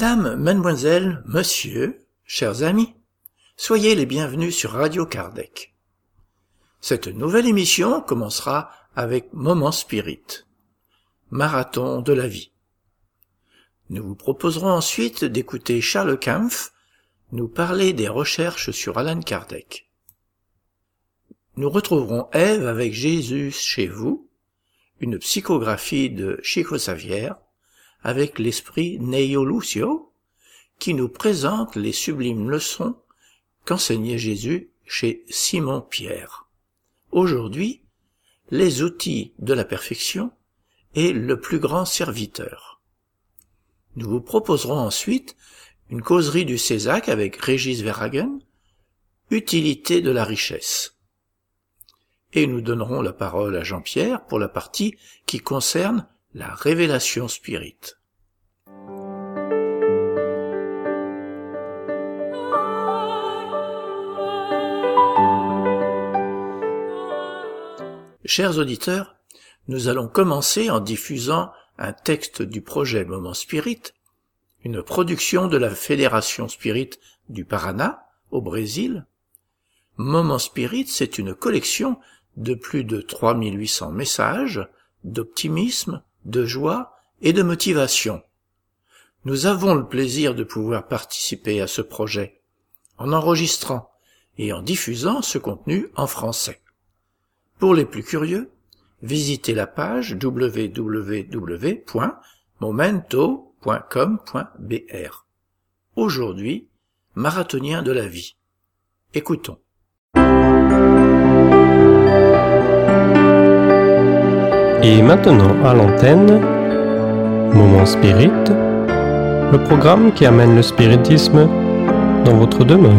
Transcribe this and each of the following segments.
Madame, mademoiselle, monsieur, chers amis, soyez les bienvenus sur Radio Kardec. Cette nouvelle émission commencera avec Moment Spirit, marathon de la vie. Nous vous proposerons ensuite d'écouter Charles Kampf nous parler des recherches sur Alan Kardec. Nous retrouverons Ève avec Jésus chez vous, une psychographie de Chico Xavier, avec l'esprit Neo Lucio, qui nous présente les sublimes leçons qu'enseignait Jésus chez Simon Pierre. Aujourd'hui, les outils de la perfection et le plus grand serviteur. Nous vous proposerons ensuite une causerie du Césac avec Régis Verhagen, utilité de la richesse. Et nous donnerons la parole à Jean-Pierre pour la partie qui concerne la révélation spirite. Chers auditeurs, nous allons commencer en diffusant un texte du projet Moment Spirit, une production de la Fédération Spirit du Paraná, au Brésil. Moment Spirit, c'est une collection de plus de 3800 messages d'optimisme, de joie et de motivation. Nous avons le plaisir de pouvoir participer à ce projet en enregistrant et en diffusant ce contenu en français. Pour les plus curieux, visitez la page www.momento.com.br. Aujourd'hui, marathonien de la vie. Écoutons. Et maintenant à l'antenne, Moment Spirit, le programme qui amène le spiritisme dans votre demeure.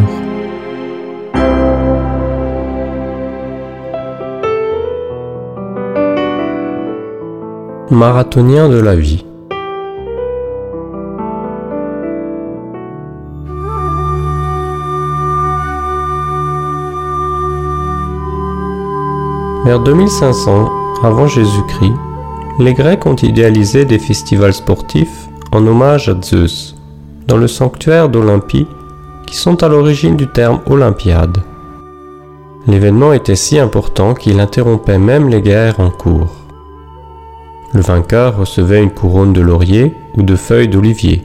Marathonien de la vie. Vers 2500 avant Jésus-Christ, les Grecs ont idéalisé des festivals sportifs en hommage à Zeus, dans le sanctuaire d'Olympie, qui sont à l'origine du terme Olympiade. L'événement était si important qu'il interrompait même les guerres en cours. Le vainqueur recevait une couronne de laurier ou de feuilles d'olivier.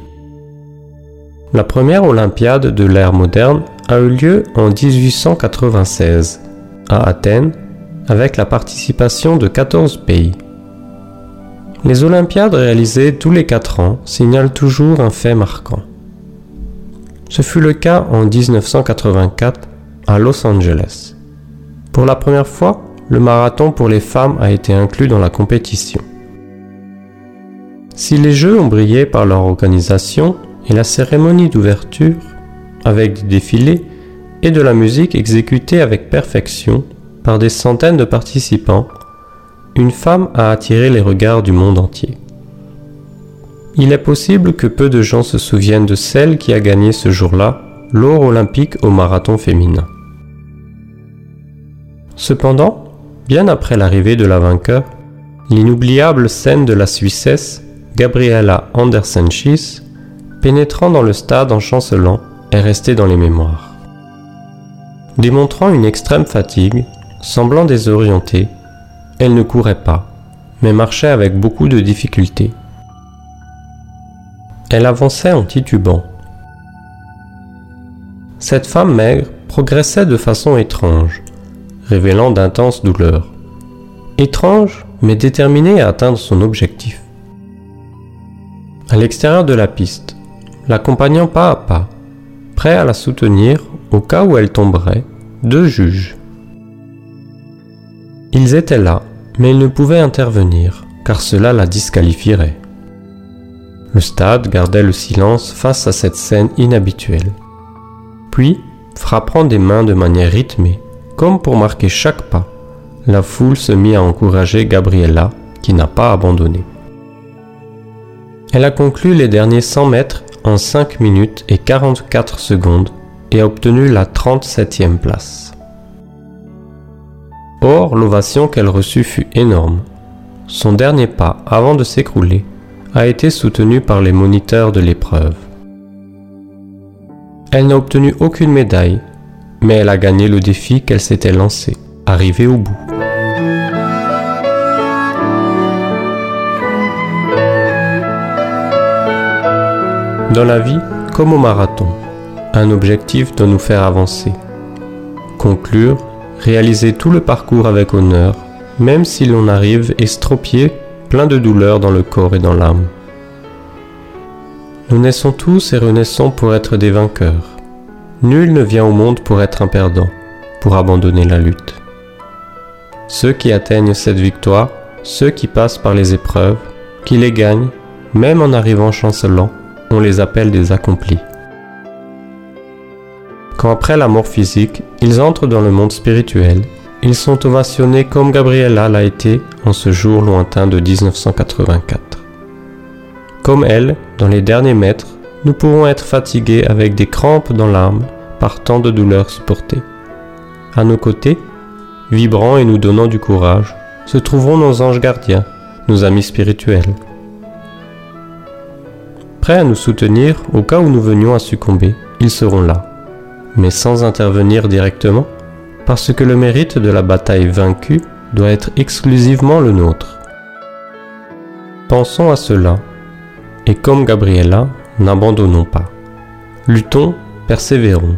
La première Olympiade de l'ère moderne a eu lieu en 1896 à Athènes avec la participation de 14 pays. Les Olympiades réalisées tous les 4 ans signalent toujours un fait marquant. Ce fut le cas en 1984 à Los Angeles. Pour la première fois, le marathon pour les femmes a été inclus dans la compétition. Si les Jeux ont brillé par leur organisation et la cérémonie d'ouverture, avec des défilés et de la musique exécutée avec perfection, par des centaines de participants, une femme a attiré les regards du monde entier. Il est possible que peu de gens se souviennent de celle qui a gagné ce jour-là l'or olympique au marathon féminin. Cependant, bien après l'arrivée de la vainqueur, l'inoubliable scène de la Suissesse, Gabriela Andersen-Schiess, pénétrant dans le stade en chancelant, est restée dans les mémoires. Démontrant une extrême fatigue, Semblant désorientée, elle ne courait pas, mais marchait avec beaucoup de difficulté. Elle avançait en titubant. Cette femme maigre progressait de façon étrange, révélant d'intenses douleurs. Étrange, mais déterminée à atteindre son objectif. À l'extérieur de la piste, l'accompagnant pas à pas, prêt à la soutenir au cas où elle tomberait, deux juges. Ils étaient là, mais ils ne pouvaient intervenir, car cela la disqualifierait. Le stade gardait le silence face à cette scène inhabituelle. Puis, frappant des mains de manière rythmée, comme pour marquer chaque pas, la foule se mit à encourager Gabriella, qui n'a pas abandonné. Elle a conclu les derniers 100 mètres en 5 minutes et 44 secondes et a obtenu la 37e place. Or, l'ovation qu'elle reçut fut énorme. Son dernier pas, avant de s'écrouler, a été soutenu par les moniteurs de l'épreuve. Elle n'a obtenu aucune médaille, mais elle a gagné le défi qu'elle s'était lancé, arriver au bout. Dans la vie, comme au marathon, un objectif doit nous faire avancer. Conclure, réaliser tout le parcours avec honneur, même si l'on arrive estropié, plein de douleur dans le corps et dans l'âme. Nous naissons tous et renaissons pour être des vainqueurs. Nul ne vient au monde pour être un perdant, pour abandonner la lutte. Ceux qui atteignent cette victoire, ceux qui passent par les épreuves, qui les gagnent, même en arrivant chancelant, on les appelle des accomplis. Quand après la mort physique, ils entrent dans le monde spirituel, ils sont ovationnés comme Gabriella l'a été en ce jour lointain de 1984. Comme elle, dans les derniers mètres, nous pourrons être fatigués avec des crampes dans l'âme par tant de douleurs supportées. À nos côtés, vibrants et nous donnant du courage, se trouveront nos anges gardiens, nos amis spirituels. Prêts à nous soutenir au cas où nous venions à succomber, ils seront là, mais sans intervenir directement, parce que le mérite de la bataille vaincue doit être exclusivement le nôtre. Pensons à cela, et comme Gabriella, n'abandonnons pas. Luttons, persévérons.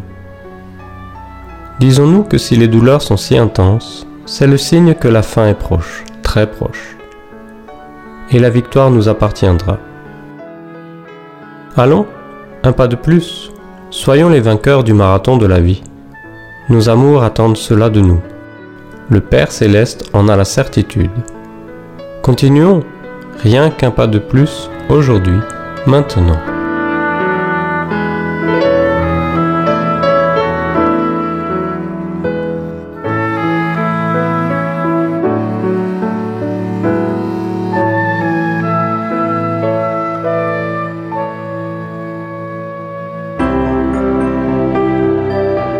Disons-nous que si les douleurs sont si intenses, c'est le signe que la fin est proche, très proche. Et la victoire nous appartiendra. Allons, un pas de plus. Soyons les vainqueurs du marathon de la vie. Nos amours attendent cela de nous. Le Père céleste en a la certitude. Continuons, rien qu'un pas de plus, aujourd'hui, maintenant.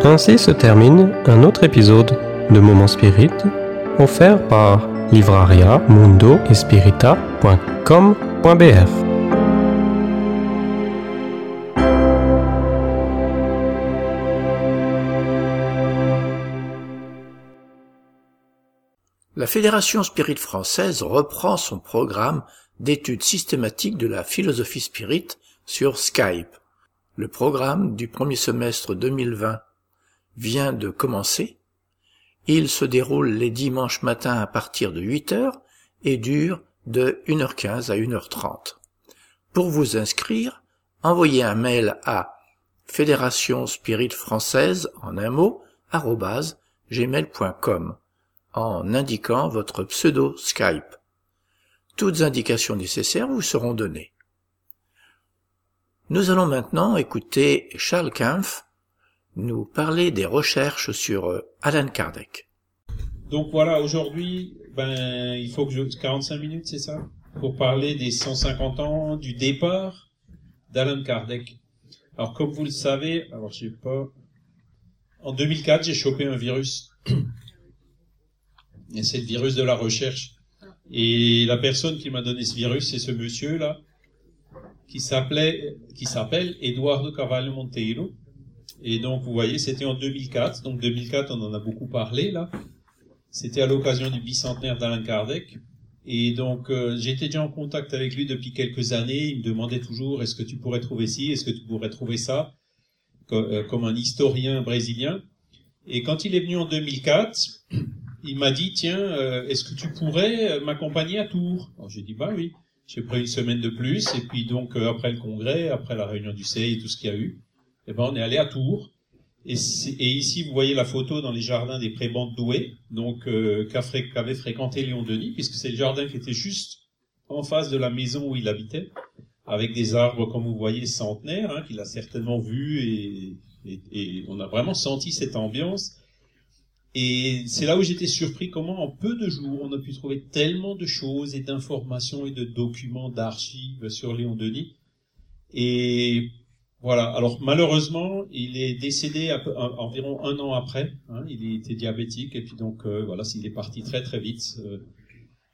Ainsi se termine un autre épisode de Moment Spirit offert par livraria mundo La Fédération Spirit française reprend son programme d'études systématiques de la philosophie spirit sur Skype. Le programme du premier semestre 2020 vient de commencer. Il se déroule les dimanches matins à partir de 8 heures et dure de 1h15 à 1h30. Pour vous inscrire, envoyez un mail à fédération spirit française en un mot gmail.com en indiquant votre pseudo Skype. Toutes indications nécessaires vous seront données. Nous allons maintenant écouter Charles Kempf nous parler des recherches sur euh, Alan Kardec. Donc voilà, aujourd'hui, ben, il faut que je... 45 minutes, c'est ça? Pour parler des 150 ans du départ d'Alan Kardec. Alors comme vous le savez, alors je sais pas... En 2004, j'ai chopé un virus. Et c'est le virus de la recherche. Et la personne qui m'a donné ce virus, c'est ce monsieur-là, qui s'appelait, qui s'appelle Eduardo Carvalho Monteiro et donc, vous voyez, c'était en 2004. Donc, 2004, on en a beaucoup parlé, là. C'était à l'occasion du bicentenaire d'Alain Kardec. Et donc, euh, j'étais déjà en contact avec lui depuis quelques années. Il me demandait toujours, est-ce que tu pourrais trouver ci, est-ce que tu pourrais trouver ça, euh, comme, un historien brésilien. Et quand il est venu en 2004, il m'a dit, tiens, euh, est-ce que tu pourrais m'accompagner à Tours? Alors, j'ai dit, bah oui. J'ai pris une semaine de plus. Et puis, donc, après le congrès, après la réunion du CEI et tout ce qu'il y a eu, eh ben, on est allé à Tours. Et, ici, vous voyez la photo dans les jardins des prébendes doués, donc euh, qu'avait fréquenté Léon Denis, puisque c'est le jardin qui était juste en face de la maison où il habitait, avec des arbres, comme vous voyez, centenaires, hein, qu'il a certainement vu, et, et, on a vraiment senti cette ambiance. Et c'est là où j'étais surpris comment en peu de jours on a pu trouver tellement de choses et d'informations et de documents, d'archives sur Léon Denis. Et voilà. Alors malheureusement, il est décédé à environ un an après. Hein. il était diabétique et puis donc euh, voilà, il est parti très très vite. Euh,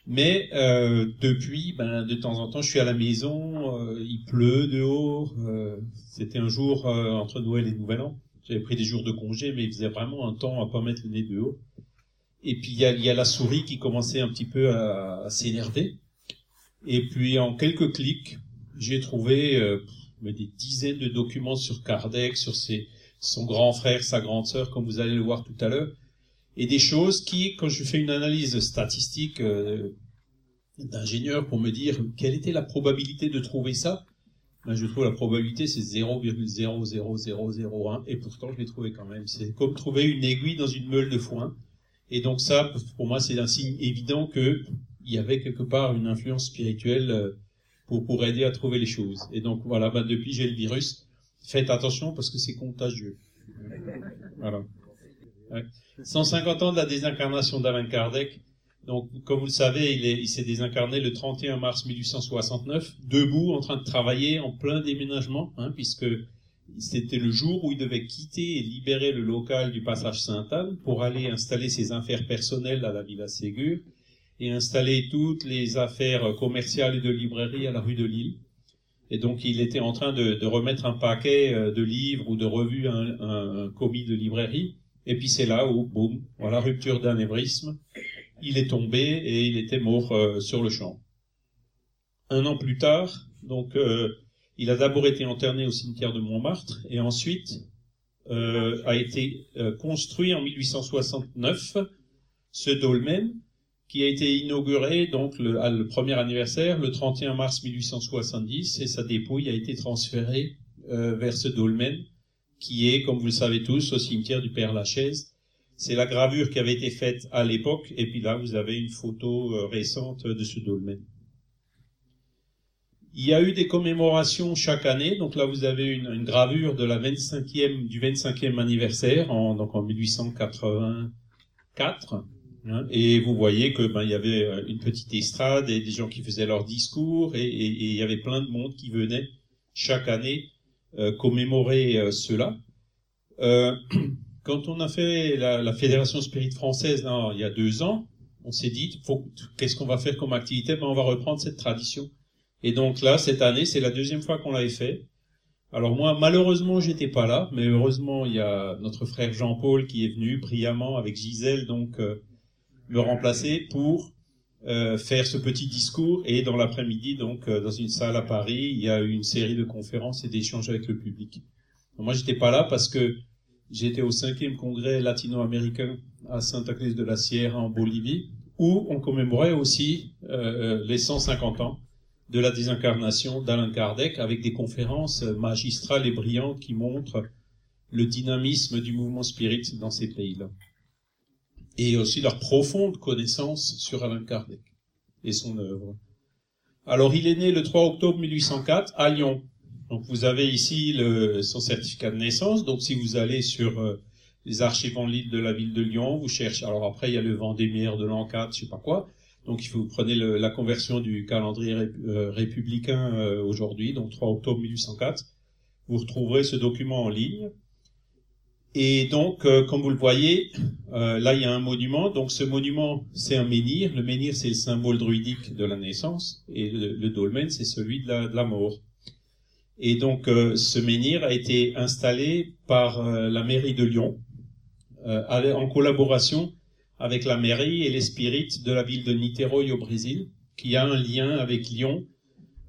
Mais euh, depuis, ben, de temps en temps, je suis à la maison, euh, il pleut dehors. euh, C'était un jour euh, entre Noël et Nouvel An. J'avais pris des jours de congé, mais il faisait vraiment un temps à pas mettre le nez dehors. Et puis il y a, y a la souris qui commençait un petit peu à, à s'énerver. Et puis en quelques clics, j'ai trouvé mais des dizaines de documents sur Kardec, sur ses, son grand frère, sa grande sœur, comme vous allez le voir tout à l'heure, et des choses qui, quand je fais une analyse statistique euh, d'ingénieur pour me dire quelle était la probabilité de trouver ça, ben je trouve la probabilité c'est 0,00001 et pourtant je l'ai trouvé quand même. C'est comme trouver une aiguille dans une meule de foin. Et donc ça, pour moi, c'est un signe évident que il y avait quelque part une influence spirituelle euh, pour, pour aider à trouver les choses. Et donc voilà, ben depuis j'ai le virus. Faites attention parce que c'est contagieux. Voilà. Ouais. 150 ans de la désincarnation d'Alain Kardec. Donc, comme vous le savez, il s'est désincarné le 31 mars 1869, debout, en train de travailler en plein déménagement, hein, puisque c'était le jour où il devait quitter et libérer le local du passage Sainte-Anne pour aller installer ses affaires personnelles à la Villa Ségur et installer toutes les affaires commerciales et de librairie à la rue de Lille. Et donc, il était en train de, remettre un paquet euh, de livres ou de revues à un, commis de librairie. Et puis c'est là où, boum, voilà, rupture d'anévrisme. Il est tombé et il était mort euh, sur le champ. Un an plus tard, donc, euh, il a d'abord été interné au cimetière de Montmartre et ensuite a été construit en 1869 ce dolmen qui a été inauguré donc le, à le premier anniversaire le 31 mars 1870 et sa dépouille a été transférée euh, vers ce dolmen qui est, comme vous le savez tous, au cimetière du Père Lachaise. C'est la gravure qui avait été faite à l'époque, et puis là, vous avez une photo euh, récente de ce dolmen. Il y a eu des commémorations chaque année, donc là, vous avez une, une gravure de la 25e, du 25e anniversaire, en, donc en 1884, et vous voyez que ben, il y avait euh, une petite estrade et des gens qui faisaient leurs discours, et, il y avait plein de monde qui venait chaque année euh, commémorer euh, cela. Euh, quand on a fait la, Fédération Spirit française là, il y a deux ans, on s'est dit qu'est-ce qu'on va faire comme activité? Ben, On va reprendre cette tradition. Et donc là, cette année, c'est la deuxième fois qu'on l'avait fait. Alors moi, malheureusement, j'étais pas là, mais heureusement, il y a notre frère Jean-Paul qui est venu brillamment avec Gisèle, donc le remplacer pour euh, faire ce petit discours. Et dans l'après-midi, donc euh, dans une salle à Paris, il y a eu une série de conférences et d'échanges avec le public. Donc, moi, j'étais pas là parce que j'étais au cinquième congrès latino-américain à Santa Cruz de la Sierra en Bolivie, où on commémorait aussi euh, les 150 ans de la désincarnation d'Alain Kardec avec des conférences magistrales et brillantes qui montrent le dynamisme du mouvement spirit dans ces pays-là. Et aussi leur profonde connaissance sur Alain Kardec et son œuvre. Alors, il est né le 3 octobre 1804 à Lyon. Donc, vous avez ici le, son certificat de naissance. Donc, si vous allez sur euh, les archives en ligne de la ville de Lyon, vous cherchez. Alors après, il y a le Vendémiaire de l'an 4, je sais pas quoi. Donc, il faut vous prenez le- la conversion du calendrier euh, républicain euh, aujourd'hui, donc 3 octobre 1804. Vous retrouverez ce document en ligne. Et donc, euh, comme vous le voyez, euh, là, il y a un monument. Donc, ce monument, c'est un menhir. Le menhir, c'est le symbole druidique de la naissance. Et le, dolmen, c'est celui de la, de la mort. Et donc, euh, ce menhir a été installé par euh, la mairie de Lyon, euh, en collaboration avec la mairie et les spirites de la ville de Niterói au Brésil, qui a un lien avec Lyon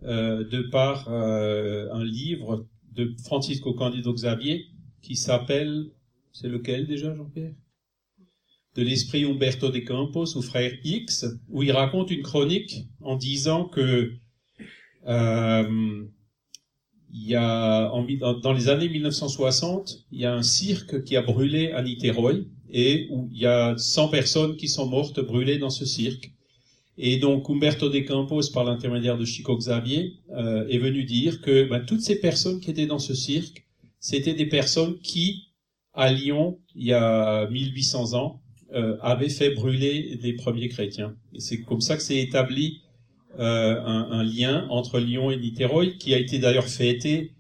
euh, de par un livre de Francisco Candido Xavier qui s'appelle, c'est lequel déjà Jean-Pierre? De l'esprit Humberto de Campos ou Frère X, où il raconte une chronique en disant que euh, il y a dans, les années 1960, il y a un cirque qui a brûlé à Niterói et où il y a 100 personnes qui sont mortes brûlées dans ce cirque. Et donc Humberto de Campos, par l'intermédiaire de Chico Xavier, euh, est venu dire que ben, toutes ces personnes qui étaient dans ce cirque, c'était des personnes qui, à Lyon, il y a 1800 ans, euh, avaient fait brûler les premiers chrétiens. C'est comme ça que s'est établi euh, un, lien entre Lyon et Niterói, qui a été d'ailleurs fêté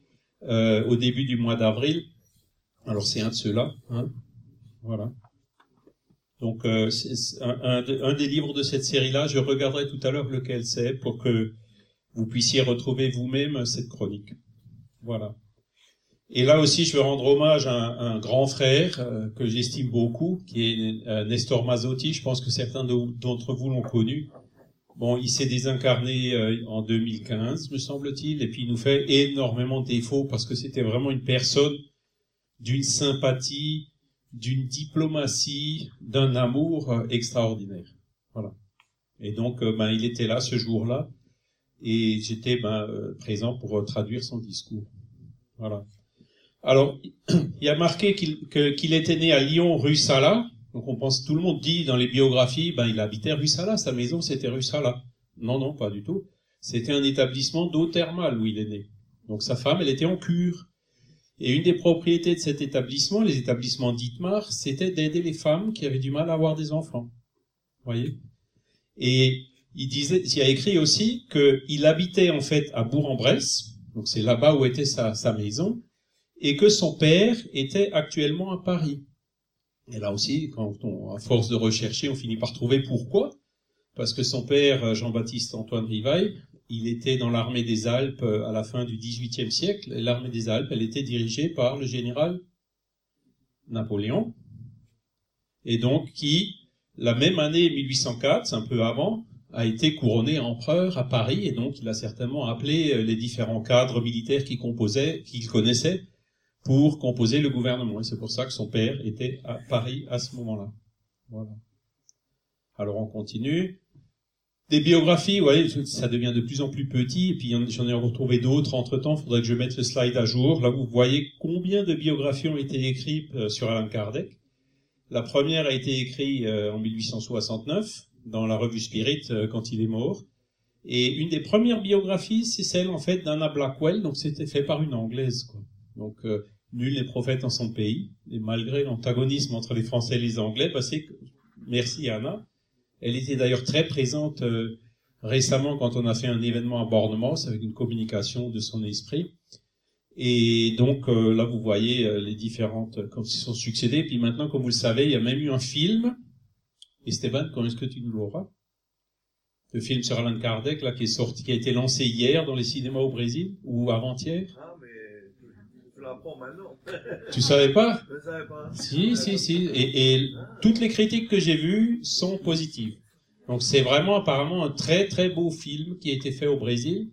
euh, au début du mois d'avril. Alors c'est un de ceux-là. Hein voilà. Donc euh, un, un, des livres de cette série-là, je regarderai tout à l'heure lequel c'est pour que vous puissiez retrouver vous-même cette chronique. Voilà. Et là aussi, je veux rendre hommage à un, grand frère euh, que j'estime beaucoup, qui est euh, Nestor Mazzotti. Je pense que certains d'entre vous l'ont connu. Bon, il s'est désincarné euh, en 2015, me semble-t-il, et puis il nous fait énormément de défauts parce que c'était vraiment une personne d'une sympathie, d'une diplomatie, d'un amour extraordinaire. Voilà. Et donc, ben, il était là ce jour-là, et j'étais ben, présent pour traduire son discours. Voilà. Alors, il a marqué qu'il était né à Lyon, rue Sala. Donc on pense, tout le monde dit dans les biographies, ben il habitait rue Sala, sa maison c'était rue Sala. Non, non, pas du tout. C'était un établissement d'eau thermale où il est né. Donc sa femme, elle était en cure. Et une des propriétés de cet établissement, les établissements d'Itmar, c'était d'aider les femmes qui avaient du mal à avoir des enfants. Vous voyez? Et il disait, il a écrit aussi qu'il habitait en fait à Bourg-en-Bresse, donc c'est là-bas où était sa maison, et que son père était actuellement à Paris. Et là aussi, quand on, à force de rechercher, on finit par trouver pourquoi. Parce que son père, Jean-Baptiste Antoine Rivail, il était dans l'armée des Alpes à la fin du XVIIIe siècle. L'armée des Alpes, elle était dirigée par le général Napoléon. Et donc, qui, la même année 1804, un peu avant, a été couronné empereur à Paris. Et donc, il a certainement appelé les différents cadres militaires qu'il composait, qu'il connaissait, pour composer le gouvernement. Et c'est pour ça que son père était à Paris à ce moment-là. Voilà. Alors on continue. Des biographies, vous voyez, ça devient de plus en plus petit, et puis j'en ai retrouvé d'autres entre-temps, faudrait que je mette le slide à jour. Là, vous voyez combien de biographies ont été écrites euh, sur Alain Kardec. La première a été écrite euh, en 1869, dans la revue Spirit, euh, quand il est mort. Et une des premières biographies, c'est celle, en fait, d'Anna Blackwell, donc c'était fait par une Anglaise, quoi. Donc, nul n'est prophète en son pays. Et malgré l'antagonisme entre les Français et les Anglais, bah c'est merci Anna. Elle était d'ailleurs très présente euh, récemment quand on a fait un événement à Bournemouth avec une communication de son esprit. Et donc euh, là, vous voyez euh, les différentes comme ils sont succédés. Puis maintenant, comme vous le savez, il y a même eu un film. Et Stéphane, quand est-ce que tu nous l'auras? Le film sur Alan Kardec, là, qui est sorti, qui a été lancé hier dans les cinémas au Brésil ou avant-hier? Tu savais pas Je savais pas. Si, si, si. Et, toutes les critiques que j'ai vues sont positives. Donc c'est vraiment apparemment un très très beau film qui a été fait au Brésil.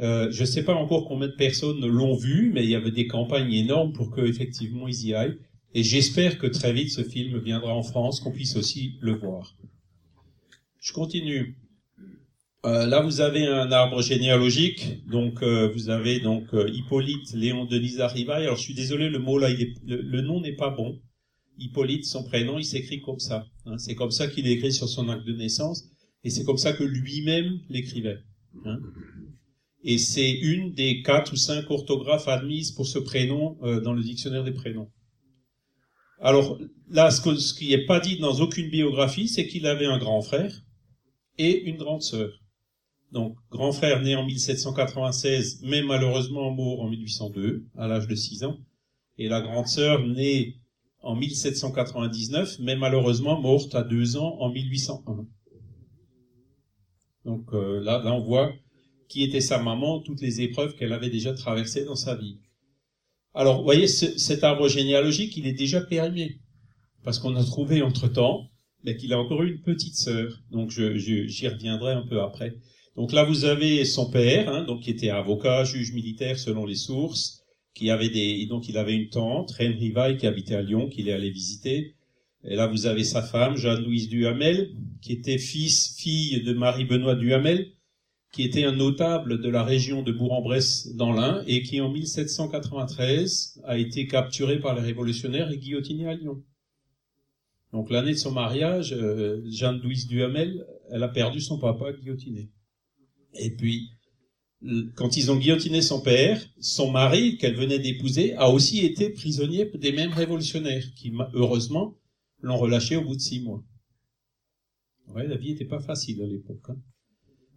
Euh, je ne sais pas encore combien de personnes l'ont vu, mais il y avait des campagnes énormes pour que effectivement ils y aillent. Et j'espère que très vite ce film viendra en France, qu'on puisse aussi le voir. Je continue. Euh, là, vous avez un arbre généalogique. Donc, euh, vous avez donc euh, Hippolyte Léon Denis Rivail. Alors, je suis désolé, le mot là, le, nom n'est pas bon. Hippolyte, son prénom, il s'écrit comme ça. Hein. C'est comme ça qu'il écrit sur son acte de naissance, et c'est comme ça que lui-même l'écrivait. Hein. Et c'est une des quatre ou cinq orthographes admises pour ce prénom dans le dictionnaire des prénoms. Alors là, ce, ce qui n'est pas dit dans aucune biographie, c'est qu'il avait un grand frère et une grande sœur. Donc, grand frère né en 1796, mais malheureusement mort en 1802, à l'âge de 6 ans. Et la grande sœur née en 1799, mais malheureusement morte à 2 ans en 1801. Donc euh, là, là, on voit qui était sa maman, toutes les épreuves qu'elle avait déjà traversées dans sa vie. Alors, vous voyez, cet arbre généalogique, il est déjà périmé. Parce qu'on a trouvé entre-temps qu'il a encore eu une petite sœur. Donc, j'y reviendrai un peu après. Donc là, vous avez son père, hein, donc qui était avocat, juge militaire selon les sources, qui avait des, donc il avait une tante, Reine Rivaille, qui habitait à Lyon, qu'il est allé visiter. Et là, vous avez sa femme, Jeanne-Louise Duhamel, qui était fils, fille de Marie-Benoît Duhamel, qui était un notable de la région de Bourg-en-Bresse dans l'Ain, et qui en 1793 a été capturé par les révolutionnaires et guillotiné à Lyon. Donc l'année de son mariage, euh, Jeanne-Louise Duhamel, elle a perdu son papa guillotiné. Et puis, quand ils ont guillotiné son père, son mari, qu'elle venait d'épouser, a aussi été prisonnier des mêmes révolutionnaires, qui, heureusement, l'ont relâché au bout de six mois. Ouais, la vie n'était pas facile à l'époque. Hein.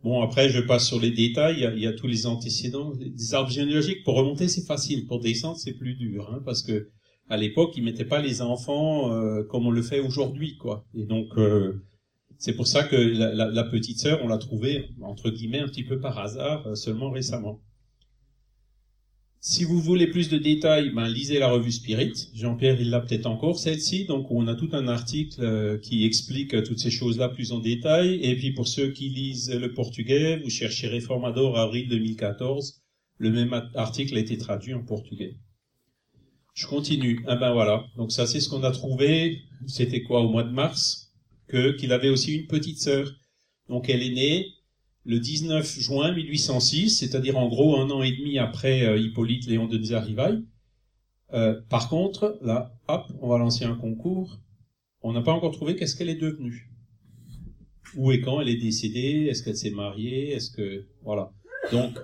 Bon, après, je passe sur les détails. Il y a, tous les antécédents. Des arbres généalogiques, pour remonter, c'est facile. Pour descendre, c'est plus dur. Hein, parce que à l'époque, ils mettaient pas les enfants euh, comme on le fait aujourd'hui, quoi. Et donc, euh, c'est pour ça que la, petite sœur, on l'a trouvée entre guillemets un petit peu par hasard euh, seulement récemment. Si vous voulez plus de détails, ben, lisez la revue Spirit. Jean-Pierre, il l'a peut-être encore, celle-ci. Donc, on a tout un article euh, qui explique euh, toutes ces choses-là plus en détail. Et puis, pour ceux qui lisent le portugais, vous cherchez Reformador avril 2014. Le même article a été traduit en portugais. Je continue. Ah ben voilà. Donc ça, c'est ce qu'on a trouvé. C'était quoi au mois de mars? Qu'il avait aussi une petite sœur. Donc elle est née le 19 juin 1806, c'est-à-dire en gros un an et demi après euh, Hippolyte Léon de Nzarivaille. Euh, par contre, là, hop, on va lancer un concours. On n'a pas encore trouvé qu'est-ce qu'elle est devenue. Où et quand elle est décédée Est-ce qu'elle s'est mariée Est-ce que voilà. Donc,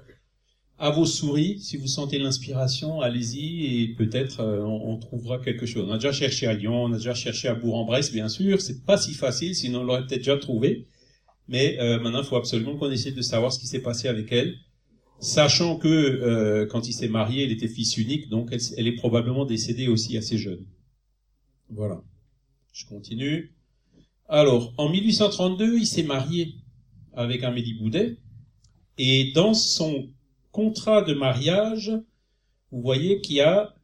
à vos souris, si vous sentez l'inspiration, allez-y et peut-être euh, on, on, trouvera quelque chose. On a déjà cherché à Lyon, on a déjà cherché à Bourg-en-Bresse, bien sûr. C'est pas si facile, sinon on l'aurait peut-être déjà trouvé. Mais euh, maintenant, il faut absolument qu'on essaie de savoir ce qui s'est passé avec elle, sachant que euh, quand il s'est marié, elle était fils unique, donc elle, elle, est probablement décédée aussi assez jeune. Voilà. Je continue. Alors, en 1832, il s'est marié avec Amélie Boudet, et dans son contrat de mariage, vous voyez qu'il y a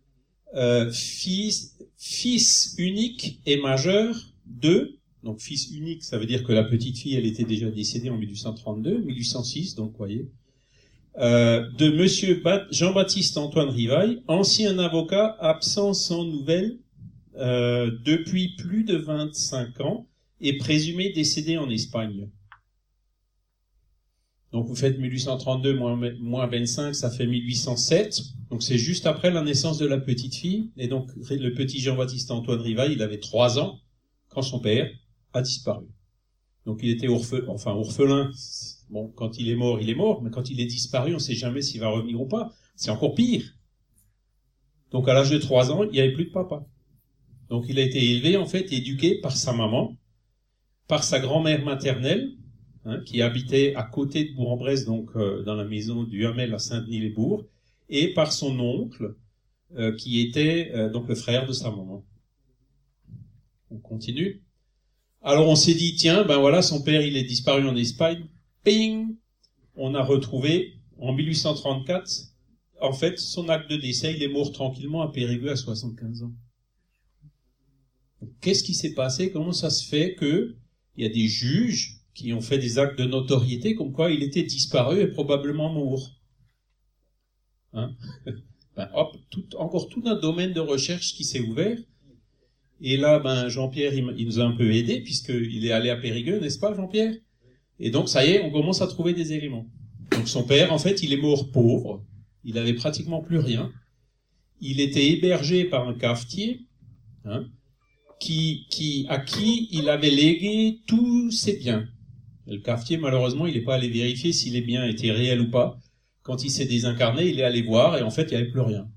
euh, fils, unique et majeur de donc fils unique, ça veut dire que la petite fille, elle était déjà décédée en 1832, 1806, donc vous voyez. Euh, de Monsieur Jean-Baptiste Antoine Rivaille, ancien avocat absent sans nouvelles euh, depuis plus de 25 ans et présumé décédé en Espagne. Donc vous faites 1832 moins, moins 25, ça fait 1807. Donc c'est juste après la naissance de la petite fille. Et donc le petit Jean-Baptiste Antoine Rivaille, il avait 3 ans quand son père a disparu. Donc il était orphelin, enfin orphelin. Bon, quand il est mort, il est mort, mais quand il est disparu, on ne sait jamais s'il va revenir ou pas. C'est encore pire. Donc à l'âge de trois ans, il n'y avait plus de papa. Donc il a été élevé, en fait, éduqué par sa maman, par sa grand-mère maternelle, qui habitait à côté de Bourg-en-Bresse, donc euh, dans la maison du Hamel à Saint-Denis-les-Bourgs, et par son oncle, euh, qui était euh, donc le frère de sa maman. On continue. Alors on s'est dit, tiens, ben voilà, son père, il est disparu en Espagne. Ping On a retrouvé, en 1834, en fait, son acte de décès, il est mort tranquillement à Périgueux à 75 ans. Qu'est-ce qui s'est passé? Comment ça se fait que il y a des juges qui ont fait des actes de notoriété comme quoi il était disparu et probablement mort hein ben, hop, encore tout un domaine de recherche qui s'est ouvert et là, ben, Jean-Pierre, il, nous a un peu aidé, puisqu'il est allé à Périgueux, n'est-ce pas, Jean-Pierre? Et donc, ça y est, on commence à trouver des éléments. Donc, son père, en fait, il est mort pauvre. Il avait pratiquement plus rien. Il était hébergé par un cafetier, hein, qui, à qui il avait légué tous ses biens. Le cafetier, malheureusement, il n'est pas allé vérifier si les biens étaient réels ou pas. Quand il s'est désincarné, il est allé voir, et en fait, il n'y avait plus rien.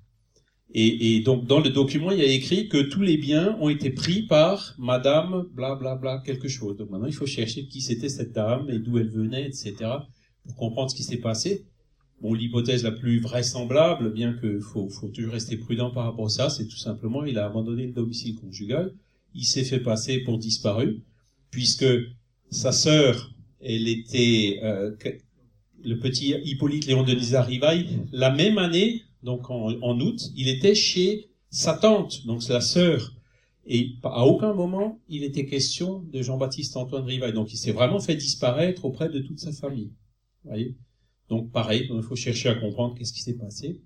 Et, donc dans le document, il y a écrit que tous les biens ont été pris par Madame bla bla bla quelque chose. Donc maintenant, il faut chercher qui c'était cette dame et d'où elle venait, etc. pour comprendre ce qui s'est passé. Bon, l'hypothèse la plus vraisemblable, bien que faut, faut toujours rester prudent par rapport à ça, c'est tout simplement il a abandonné le domicile conjugal, il s'est fait passer pour disparu, puisque sa sœur, elle était euh, le petit Hippolyte Léon Denis Rivaille, la même année donc en, août, il était chez sa tante, donc la sœur. Et à aucun moment, il était question de Jean-Baptiste Antoine Rivail. Donc il s'est vraiment fait disparaître auprès de toute sa famille. voyez? Donc pareil, il faut chercher à comprendre qu'est-ce qui s'est passé.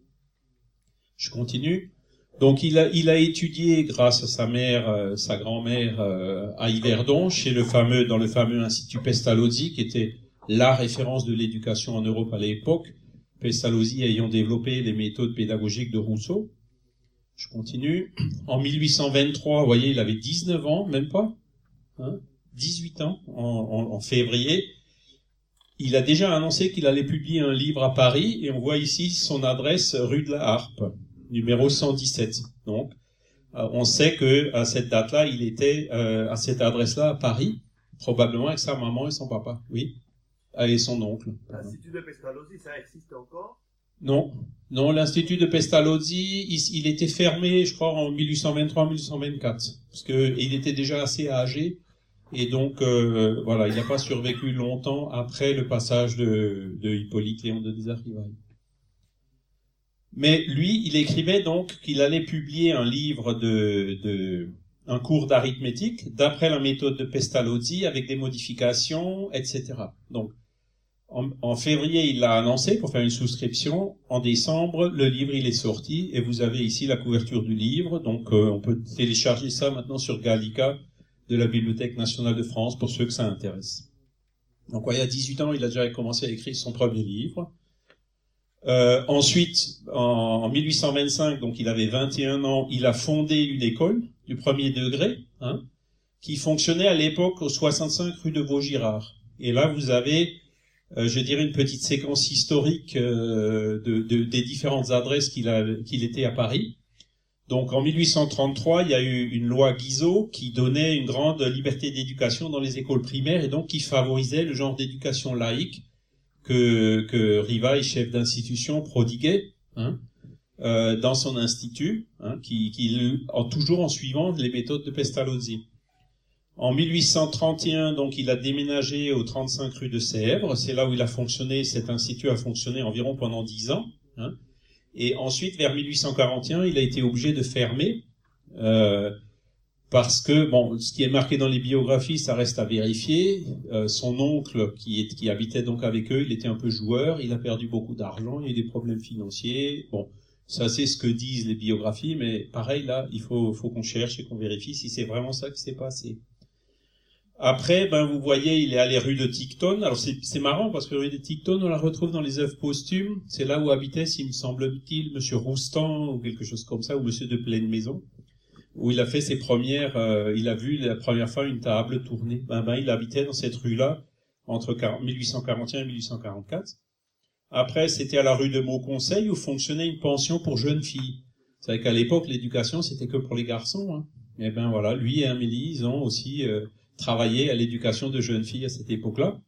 Je continue. Donc il a, étudié grâce à sa mère, euh, sa grand-mère euh, à Yverdon, chez le fameux, dans le fameux institut Pestalozzi, qui était la référence de l'éducation en Europe à l'époque. Pestalozzi ayant développé les méthodes pédagogiques de Rousseau. Je continue. En 1823, vous voyez, il avait 19 ans, même pas, hein, 18 ans, en, février. Il a déjà annoncé qu'il allait publier un livre à Paris, et on voit ici son adresse rue de la Harpe, numéro 117. Donc, euh, on sait que à cette date-là, il était euh, à cette adresse-là à Paris, probablement avec sa maman et son papa. Oui. Allez, son oncle. L'Institut de Pestalozzi, ça existe encore? Non, non, l'institut de Pestalozzi, il, il, était fermé, je crois, en 1823-1824, parce que il était déjà assez âgé, et donc euh, voilà, il n'a pas survécu longtemps après le passage de, de Hippolyte Léon de Désarrivaille. Mais lui, il écrivait donc qu'il allait publier un livre de, un cours d'arithmétique d'après la méthode de Pestalozzi avec des modifications, etc. Donc en, février, il l'a annoncé pour faire une souscription. En décembre, le livre il est sorti et vous avez ici la couverture du livre. Donc euh, on peut télécharger ça maintenant sur Gallica de la Bibliothèque nationale de France pour ceux que ça intéresse. Donc il y a 18 ans, il a déjà commencé à écrire son premier livre. Euh, ensuite, en, 1825, donc il avait 21 ans, il a fondé une école du premier degré, hein, qui fonctionnait à l'époque au 65 rue de Vaugirard. Et là, vous avez euh, je dirais, une petite séquence historique euh, de, de, des différentes adresses qu'il qu'il était à Paris. Donc en 1833, il y a eu une loi Guizot qui donnait une grande liberté d'éducation dans les écoles primaires et donc qui favorisait le genre d'éducation laïque que, que Rivail, chef d'institution, prodiguait hein, euh, dans son institut, hein, qui, qui, toujours en suivant les méthodes de Pestalozzi. En 1831, donc, il a déménagé au 35 rue de Sèvres. C'est là où il a fonctionné. Cet institut a fonctionné environ pendant dix ans. Hein. Et ensuite, vers 1841, il a été obligé de fermer euh, parce que, bon, ce qui est marqué dans les biographies, ça reste à vérifier. Euh, son oncle, qui, est, qui habitait donc avec eux, il était un peu joueur. Il a perdu beaucoup d'argent. Il y a eu des problèmes financiers. Bon, ça c'est ce que disent les biographies, mais pareil là, il faut, faut qu'on cherche et qu'on vérifie si c'est vraiment ça qui s'est passé. Après, ben vous voyez, il est allé rue de Ticton. Alors c'est marrant parce que rue de Ticton, on la retrouve dans les œuvres posthumes. C'est là où habitait, s'il me semble-t-il, Monsieur Roustan ou quelque chose comme ça, ou Monsieur de Pleine Maison, où il a fait ses premières. Euh, il a vu la première fois une table tourner. Ben, ben il habitait dans cette rue-là entre 1841 et 1844. Après, c'était à la rue de Mauconseil où fonctionnait une pension pour jeunes filles. Vous savez qu'à l'époque, l'éducation c'était que pour les garçons. Hein. Eh ben voilà, lui et Amélie, ils ont aussi euh, travaillé à l'éducation de jeunes filles à cette époque-là.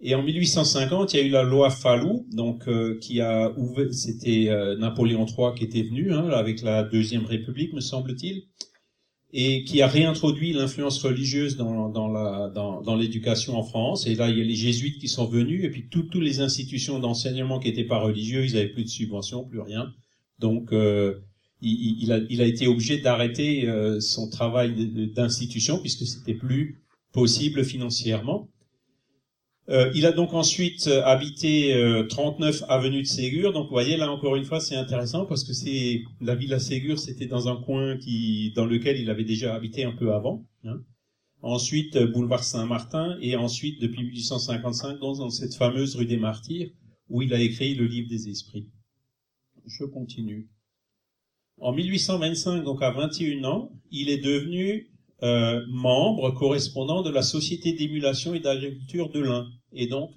Et en 1850, il y a eu la loi Fallou, donc euh, qui a ouvert, c'était Napoléon III qui était venu, hein, avec la deuxième République, me semble-t-il, et qui a réintroduit l'influence religieuse dans, dans la dans, dans l'éducation en France. Et là, il y a les jésuites qui sont venus, et puis toutes les institutions d'enseignement qui étaient pas religieux, ils avaient plus de subventions, plus rien. Donc euh, il, a, il, a, été obligé d'arrêter euh, son travail d'institution puisque c'était plus possible financièrement. Euh, il a donc ensuite euh, habité 39 avenue de Ségur. Donc vous voyez là encore une fois c'est intéressant parce que c'est la villa Ségur c'était dans un coin qui dans lequel il avait déjà habité un peu avant. Hein. Ensuite boulevard Saint-Martin et ensuite depuis 1855 dans, dans cette fameuse rue des Martyrs où il a écrit le livre des esprits. Je continue. En 1825, donc à 21 ans, il est devenu euh, membre correspondant de la Société d'émulation et d'agriculture de l'Ain. Et donc,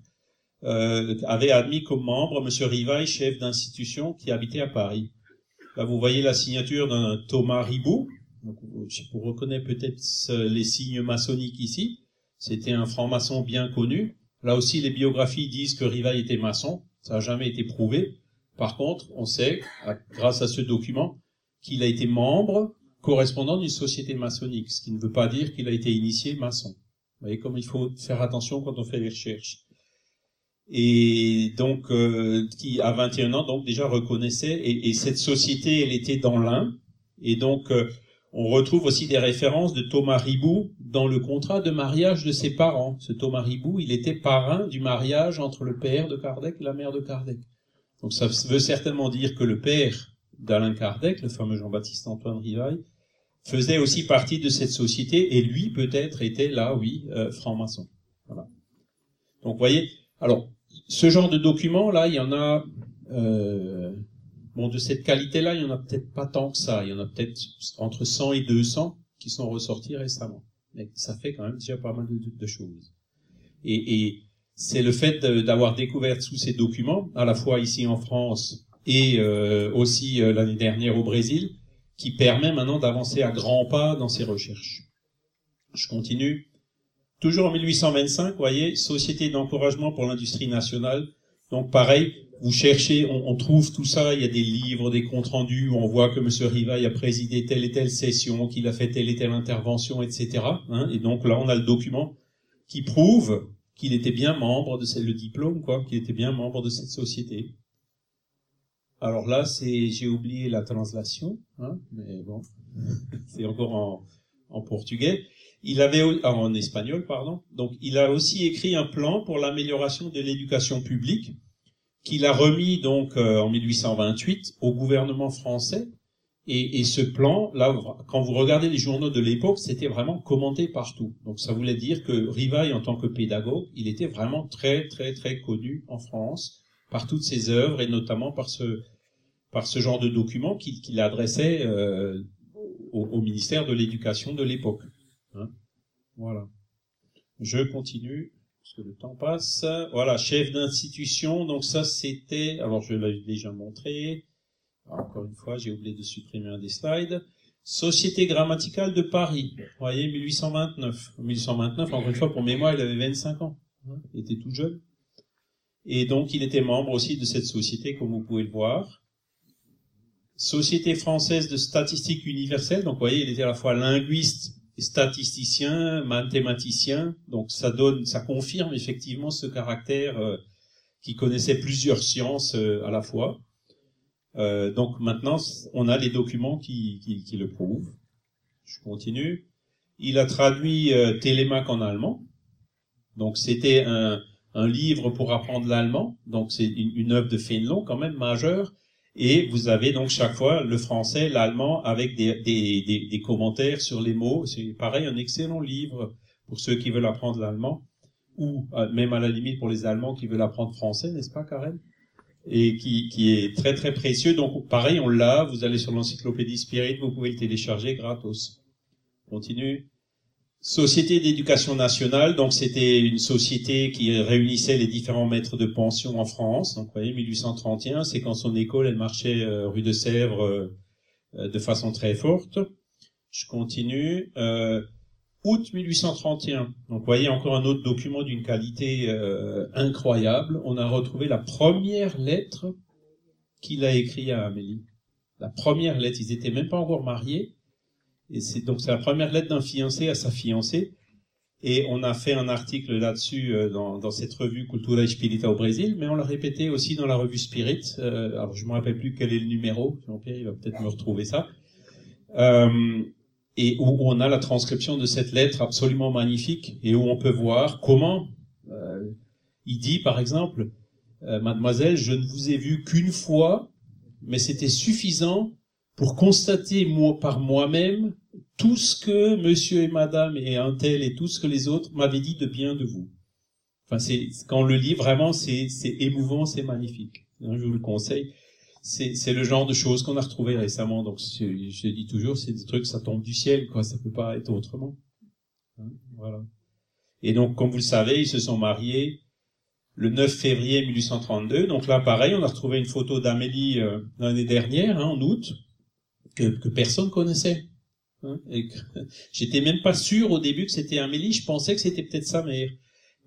euh, avait admis comme membre M. Rivaille, chef d'institution qui habitait à Paris. Là, vous voyez la signature d'un Thomas Ribou. Donc, vous reconnaissez peut-être les signes maçonniques ici. C'était un franc-maçon bien connu. Là aussi, les biographies disent que Rivaille était maçon. Ça n'a jamais été prouvé. Par contre, on sait, grâce à ce document, qu'il a été membre correspondant d'une société maçonnique, ce qui ne veut pas dire qu'il a été initié maçon. Vous voyez comme il faut faire attention quand on fait les recherches. Et donc, euh, qui à 21 ans, donc déjà reconnaissait, et, cette société, elle était dans l'Ain, et donc euh, on retrouve aussi des références de Thomas Ribou dans le contrat de mariage de ses parents. Ce Thomas Ribou, il était parrain du mariage entre le père de Kardec et la mère de Kardec. Donc ça veut certainement dire que le père d'Alain Kardec, le fameux Jean-Baptiste Antoine Rivail, faisait aussi partie de cette société et lui peut-être était là, oui, euh, franc-maçon. Voilà. Donc, vous voyez, alors ce genre de documents là, il y en a, euh, bon, de cette qualité-là, il y en a peut-être pas tant que ça. Il y en a peut-être entre 100 et 200 qui sont ressortis récemment. Mais ça fait quand même déjà pas mal de, choses. Et, et c'est le fait d'avoir découvert tous ces documents, à la fois ici en France et euh, aussi euh, l'année dernière au Brésil, qui permet maintenant d'avancer à grands pas dans ses recherches. Je continue. Toujours en 1825, vous voyez, Société d'encouragement pour l'industrie nationale, Donc pareil, vous cherchez, on, trouve tout ça, il y a des livres, des comptes rendus où on voit que M. Rivaille a présidé telle et telle session, qu'il a fait telle et telle intervention, etc. Hein, et donc là, on a le document qui prouve qu'il était bien membre de le diplôme, quoi, qu'il était bien membre de cette société. Alors là, c'est, j'ai oublié la translation, hein, mais bon, c'est encore en, portugais. Il avait, ah, en espagnol, pardon. Donc, il a aussi écrit un plan pour l'amélioration de l'éducation publique qu'il a remis donc euh, en 1828 au gouvernement français. Et, et, ce plan, là, quand vous regardez les journaux de l'époque, c'était vraiment commenté partout. Donc ça voulait dire que Rivaille, en tant que pédagogue, il était vraiment très, très, très connu en France par toutes ses œuvres et notamment par ce, par ce genre de documents qu'il adressait euh, au, au, ministère de l'Éducation de l'époque. Hein voilà. Je continue parce que le temps passe. Voilà, chef d'institution. Donc ça, c'était. Alors je l'avais déjà montré. encore une fois, j'ai oublié de supprimer un des slides. Société grammaticale de Paris. Vous voyez, 1829. 1829, encore une fois, pour mémoire, il avait 25 ans. Hein, il était tout jeune. Et donc, il était membre aussi de cette société, comme vous pouvez le voir. Société française de statistique universelle. Donc, vous voyez, il était à la fois linguiste statisticien, mathématicien, donc ça donne, ça confirme effectivement ce caractère euh, qui connaissait plusieurs sciences euh, à la fois. Euh, donc maintenant, on a les documents qui, qui, qui, le prouvent. Je continue. Il a traduit euh, Télémaque en allemand. Donc c'était un, un, livre pour apprendre l'allemand. Donc c'est une, une œuvre de Fénelon quand même majeure. Et vous avez donc chaque fois le français, l'allemand avec des, des, des, des, commentaires sur les mots. C'est pareil, un excellent livre pour ceux qui veulent apprendre l'allemand, ou euh, même à la limite pour les Allemands qui veulent apprendre français, n'est-ce pas Karen? Et qui, qui est très très précieux. Donc pareil, on l'a, vous allez sur l'encyclopédie Spirit, vous pouvez le télécharger gratos. Continue. Société d'éducation nationale, donc c'était une société qui réunissait les différents maîtres de pension en France. Donc, vous voyez, 1831, c'est quand son école, elle marchait euh, rue de Sèvres euh, euh, de façon très forte. Je continue. août 1831. Donc, vous voyez encore un autre document d'une qualité incroyable. On a retrouvé la première lettre qu'il a écrite à Amélie. La première lettre. Ils étaient même pas encore mariés et c'est donc c'est la première lettre d'un fiancé à sa fiancée. Et on a fait un article là-dessus euh, dans, dans, cette revue Cultura Espírita au Brésil, mais on l'a répété aussi dans la revue Spirit. Euh, alors je me rappelle plus quel est le numéro. Jean-Pierre, il va peut-être me retrouver ça. Euh, et où, on a la transcription de cette lettre absolument magnifique et où on peut voir comment euh, il dit, par exemple, euh, Mademoiselle, je ne vous ai vu qu'une fois, mais c'était suffisant pour constater moi, par moi-même tout ce que monsieur et madame et un tel et tout ce que les autres m'avaient dit de bien de vous. Enfin, c'est, quand on le lit, vraiment, c'est, c'est émouvant, c'est magnifique. Hein, je vous le conseille. C'est, c'est le genre de choses qu'on a retrouvé récemment. Donc, je, dis toujours, c'est des trucs, ça tombe du ciel, quoi. Ça peut pas être autrement. Hein, voilà. Et donc, comme vous le savez, ils se sont mariés le 9 février 1832. Donc là, pareil, on a retrouvé une photo d'Amélie euh, l'année dernière, hein, en août, que, que personne connaissait. Hein, j'étais même pas sûr au début que c'était Amélie, je pensais que c'était peut-être sa mère.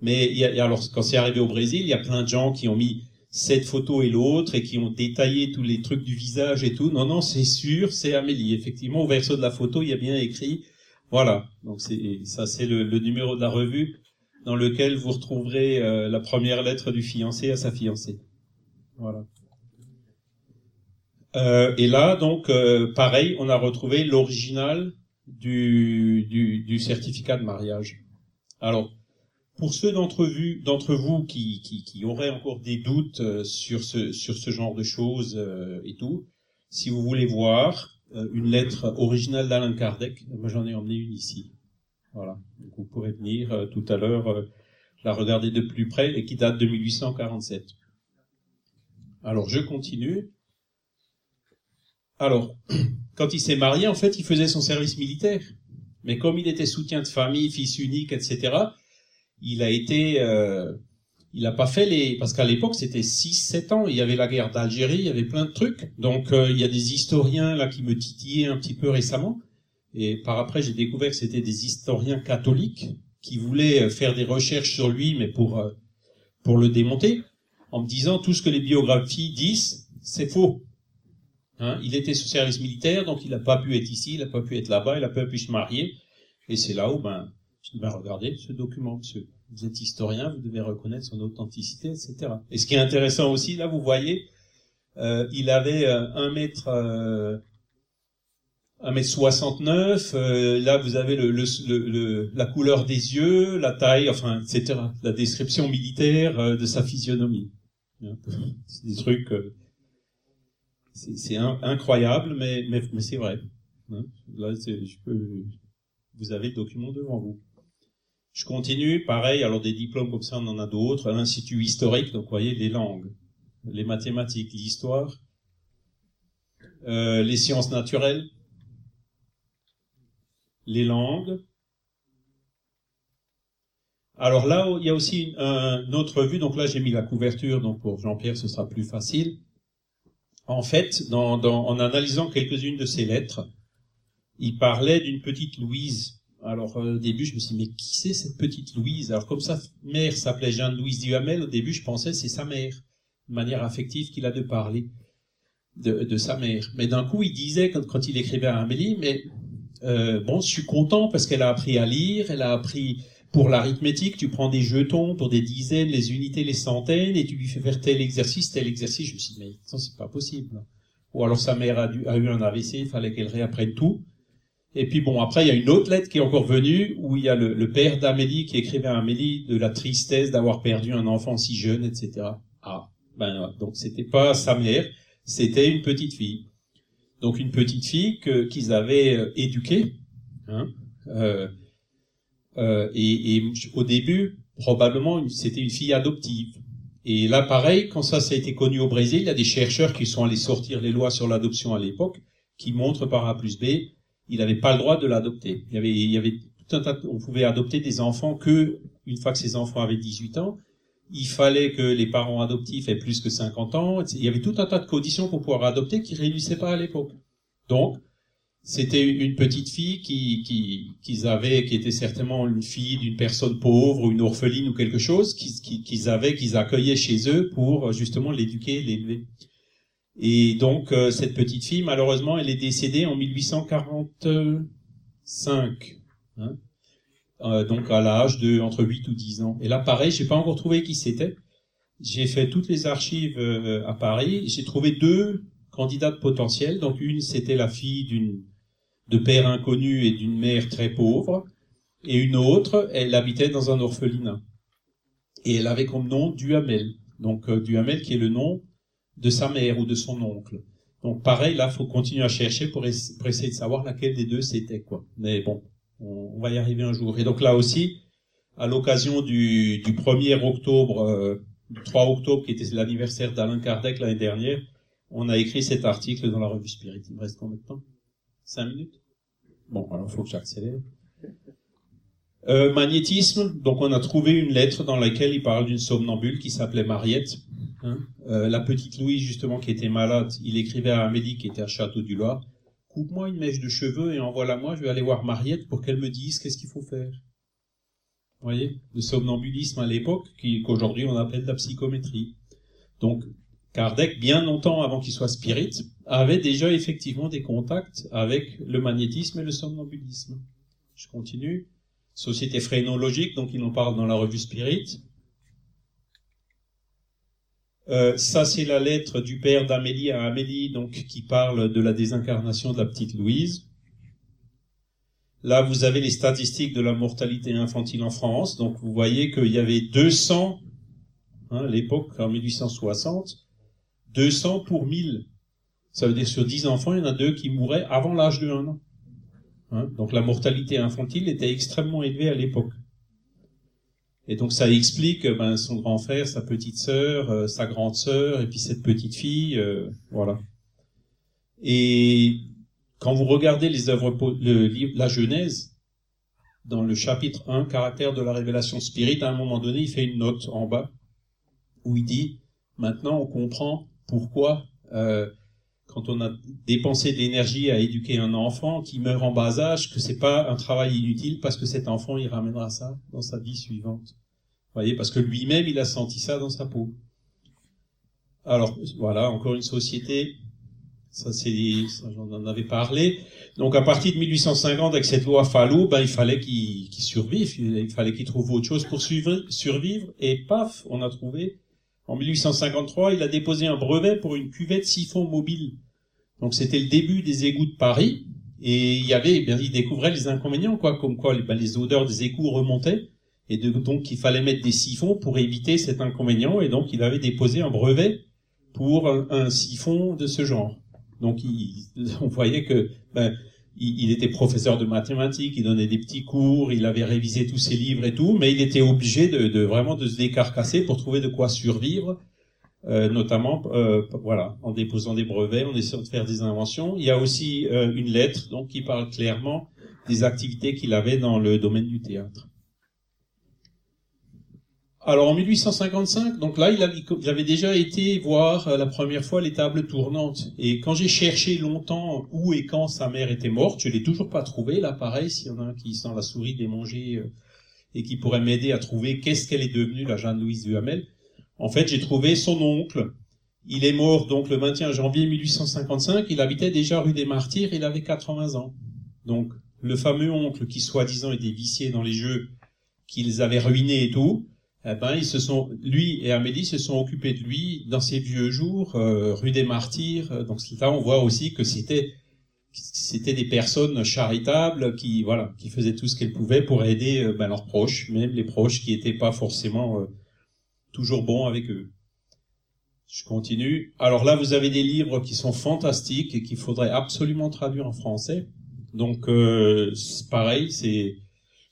Mais il y a, alors quand c'est arrivé au Brésil, il y a plein de gens qui ont mis cette photo et l'autre et qui ont détaillé tous les trucs du visage et tout. Non, non, c'est sûr, c'est Amélie. Effectivement, au verso de la photo, il y a bien écrit. Voilà. Donc c'est ça, c'est le, le, numéro de la revue dans lequel vous retrouverez euh, la première lettre du fiancé à sa fiancée. Voilà. Euh, et là, donc, euh, pareil, on a retrouvé l'original du, du, du, certificat de mariage. Alors, pour ceux d'entre vous, d'entre vous qui, qui, qui, auraient encore des doutes euh, sur ce, sur ce genre de choses et tout, si vous voulez voir une lettre originale d'Alain Kardec, moi j'en ai emmené une ici. Voilà, vous pourrez venir tout à l'heure la regarder de plus près et qui date de 1847. Alors je continue. Alors, quand il s'est marié, en fait, il faisait son service militaire. Mais comme il était soutien de famille, fils unique, etc., il a été, euh, il n'a pas fait les, parce qu'à l'époque c'était 6-7 ans, il y avait la guerre d'Algérie, il y avait plein de trucs. Donc euh, il y a des historiens là qui me titillaient un petit peu récemment. Et par après j'ai découvert que c'était des historiens catholiques qui voulaient euh, faire des recherches sur lui, mais pour pour le démonter en me disant tout ce que les biographies disent, c'est faux. Hein, il était sous service militaire, donc il n'a pas pu être ici, il n'a pas pu être là-bas, il n'a pas pu se marier. Et c'est là où, ben, regardez ce document, monsieur. Vous êtes historien, vous devez reconnaître son authenticité, etc. Et ce qui est intéressant aussi, là, vous voyez, euh, il avait euh, un mètre, euh, un mètre 69. Euh, là, vous avez la couleur des yeux, la taille, enfin, etc. La description militaire de sa physionomie. C'est des trucs, c'est incroyable, mais, c'est vrai. Hein? Là, vous avez le document devant vous. Je continue, pareil, alors des diplômes comme ça, on en a d'autres. L'Institut historique, donc vous voyez, les langues, les mathématiques, l'histoire, euh, les sciences naturelles, les langues. Alors là, il y a aussi une, autre vue, donc là j'ai mis la couverture, donc pour Jean-Pierre ce sera plus facile. En fait, dans, dans, en analysant quelques-unes de ces lettres, il parlait d'une petite Louise. Alors euh, au début, je me suis dit, mais qui c'est cette petite Louise? Alors comme sa mère s'appelait Jeanne-Louise Duhamel, au début, je pensais c'est sa mère, de manière affective qu'il a de parler de, de sa mère. Mais d'un coup, il disait, quand, quand il écrivait à Amélie, mais euh, bon, je suis content parce qu'elle a appris à lire, elle a appris pour l'arithmétique, tu prends des jetons pour des dizaines, les unités, les centaines, et tu lui fais faire tel exercice, tel exercice. Je me suis dit, mais ça, c'est pas possible. Ou alors sa mère a, eu un AVC, il fallait qu'elle réapprenne tout. Et puis bon, après, il y a une autre lettre qui est encore venue, où il y a le, père d'Amélie qui écrivait à Amélie de la tristesse d'avoir perdu un enfant si jeune, etc. Ah, ben donc c'était pas sa mère, c'était une petite fille. Donc une petite fille qu'ils avaient euh, éduquée, hein, euh, euh, et, et, au début, probablement, c'était une fille adoptive. Et là, pareil, quand ça, ça a été connu au Brésil, il y a des chercheurs qui sont allés sortir les lois sur l'adoption à l'époque, qui montrent par A plus B, il n'avait pas le droit de l'adopter. Il y avait, il y avait tout un tas, on pouvait adopter des enfants que une fois que ces enfants avaient 18 ans. Il fallait que les parents adoptifs aient plus que 50 ans. Il y avait tout un tas de conditions pour pouvoir adopter qui réunissaient pas à l'époque. Donc, c'était une petite fille qui qui qu'ils avaient qui était certainement une fille d'une personne pauvre ou une orpheline ou quelque chose qu'ils qui, avaient qu'ils accueillaient chez eux pour justement l'éduquer l'élever. Et donc euh, cette petite fille malheureusement elle est décédée en 1845 hein, euh, donc à l'âge de entre 8 ou 10 ans. Et là pareil j'ai pas encore trouvé qui c'était. J'ai fait toutes les archives euh, à Paris. J'ai trouvé deux candidates potentielles donc une c'était la fille d'une de père inconnu et d'une mère très pauvre, et une autre, elle habitait dans un orphelinat. Et elle avait comme nom Duhamel. Donc euh, Duhamel qui est le nom de sa mère ou de son oncle. Donc pareil, là, faut continuer à chercher pour, essayer de savoir laquelle des deux c'était quoi. Mais bon, on, va y arriver un jour. Et donc là aussi, à l'occasion du, du 1er octobre, euh, du 3 octobre, qui était l'anniversaire d'Alain Kardec l'année dernière, on a écrit cet article dans la revue Spirit. Il me reste combien de temps? Cinq minutes? Bon, alors faut que j'accélère. Euh, magnétisme, donc on a trouvé une lettre dans laquelle il parle d'une somnambule qui s'appelait Mariette. Hein. Euh, la petite Louise, justement, qui était malade, il écrivait à Amélie, qui était à Château du Loir, coupe-moi une mèche de cheveux et envoie-la moi, je vais aller voir Mariette pour qu'elle me dise qu'est-ce qu'il faut faire. Vous voyez Le somnambulisme à l'époque, qu'aujourd'hui on appelle la psychométrie. Donc, Kardec, bien longtemps avant qu'il soit spirit, avait déjà effectivement des contacts avec le magnétisme et le somnambulisme. Je continue. Société phrénologique, donc il en parle dans la revue Spirit. Euh, ça, c'est la lettre du père d'Amélie à Amélie, donc qui parle de la désincarnation de la petite Louise. Là, vous avez les statistiques de la mortalité infantile en France. Donc, vous voyez qu'il y avait 200, hein, à l'époque, en 1860, 200 pour 1000. Ça veut dire sur 10 enfants, il y en a deux qui mouraient avant l'âge de 1 an. Hein? Donc la mortalité infantile était extrêmement élevée à l'époque. Et donc ça explique ben, son grand frère, sa petite sœur, euh, sa grande sœur, et puis cette petite fille, euh, voilà. Et quand vous regardez les œuvres, le, la Genèse, dans le chapitre 1, caractère de la révélation spirit, à un moment donné, il fait une note en bas où il dit, maintenant on comprend pourquoi, euh, quand on a dépensé de l'énergie à éduquer un enfant qui meurt en bas âge, que c'est pas un travail inutile parce que cet enfant il ramènera ça dans sa vie suivante. Vous voyez, parce que lui-même il a senti ça dans sa peau. Alors voilà, encore une société. Ça, c'est, j'en en avais parlé. Donc à partir de 1850, avec cette loi Fallot, ben il fallait qu'il survive, il fallait qu'il trouve autre chose pour survivre. Et paf, on a trouvé. En 1853, il a déposé un brevet pour une cuvette siphon mobile. Donc c'était le début des égouts de Paris. Et il y avait, eh bien, il découvrait les inconvénients, quoi, comme quoi ben, les odeurs des égouts remontaient et donc il fallait mettre des siphons pour éviter cet inconvénient, et donc il avait déposé un brevet pour un, siphon de ce genre. Donc on voyait que ben, il, était professeur de mathématiques, il donnait des petits cours, il avait révisé tous ses livres et tout, mais il était obligé de, vraiment de se décarcasser pour trouver de quoi survivre, euh, notamment euh, voilà en déposant des brevets, en essayant de faire des inventions. Il y a aussi euh, une lettre donc qui parle clairement des activités qu'il avait dans le domaine du théâtre. Alors en 1855, donc là, il avait, déjà été voir euh, la première fois les tables tournantes. Et quand j'ai cherché longtemps où et quand sa mère était morte, je l'ai toujours pas trouvé. Là, pareil, s'il y en a qui sent la souris démanger euh, et qui pourrait m'aider à trouver qu'est-ce qu'elle est devenue, la Jeanne-Louise Duhamel. En fait, j'ai trouvé son oncle. Il est mort donc le 21 janvier 1855. Il habitait déjà rue des Martyrs. Il avait 80 ans. Donc le fameux oncle qui soi-disant était vicié dans les jeux qu'ils avaient ruinés et tout ben, ils se sont, lui et Amélie se sont occupés de lui dans ses vieux jours, euh, rue des Martyrs. Euh, donc là, on voit aussi que c'était c'était des personnes charitables qui voilà qui faisaient tout ce qu'elles pouvaient pour aider euh, ben, leurs proches, même les proches qui étaient pas forcément toujours bons avec eux. Je continue. Alors là, vous avez des livres qui sont fantastiques et qu'il faudrait absolument traduire en français. Donc pareil, c'est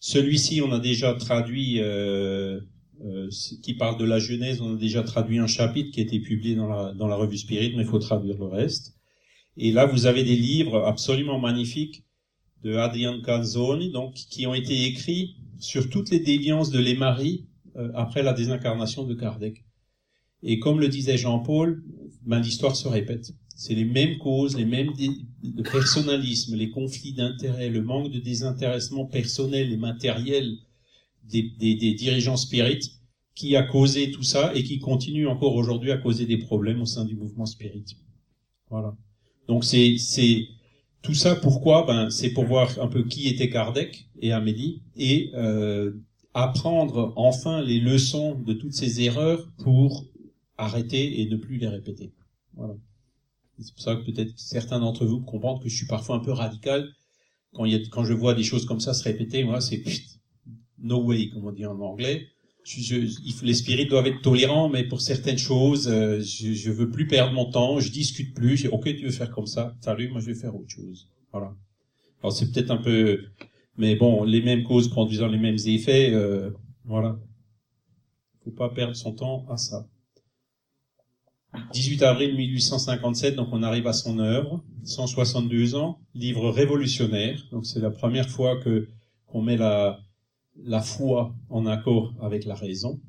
celui-ci, on a déjà traduit euh, qui parle de la Genèse. On a déjà traduit un chapitre qui a été publié dans la, dans la revue Spirit, mais il faut traduire le reste. Et là, vous avez des livres absolument magnifiques de Adrian Canzoni, donc qui ont été écrits sur toutes les déviances de les maris euh, après la désincarnation de Kardec. Et comme le disait Jean-Paul, ben, l'histoire se répète. C'est les mêmes causes, les mêmes le personnalisme, les conflits d'intérêts, le manque de désintéressement personnel et matériel des, des, dirigeants spirites qui a causé tout ça et qui continue encore aujourd'hui à causer des problèmes au sein du mouvement spirit. Voilà. Donc c'est c'est tout ça pourquoi? Ben c'est pour voir un peu qui était Kardec et Amélie et euh, apprendre enfin les leçons de toutes ces erreurs pour arrêter et ne plus les répéter. Voilà. C'est pour ça que peut-être certains d'entre vous comprennent que je suis parfois un peu radical quand il quand je vois des choses comme ça se répéter. Moi, c'est no way, comme on dit en anglais. Je, les spirites doivent être tolérants, mais pour certaines choses, euh, je, je veux plus perdre mon temps, je discute plus. Je, ok, tu veux faire comme ça, salut, moi je vais faire autre chose. Voilà. Alors c'est peut-être un peu, mais bon, les mêmes causes produisant les mêmes effets, euh, voilà. Faut pas perdre son temps à ça. 18 avril 1857, donc on arrive à son œuvre, 162 ans, livre révolutionnaire. Donc c'est la première fois que qu'on met la la foi en accord avec la raison.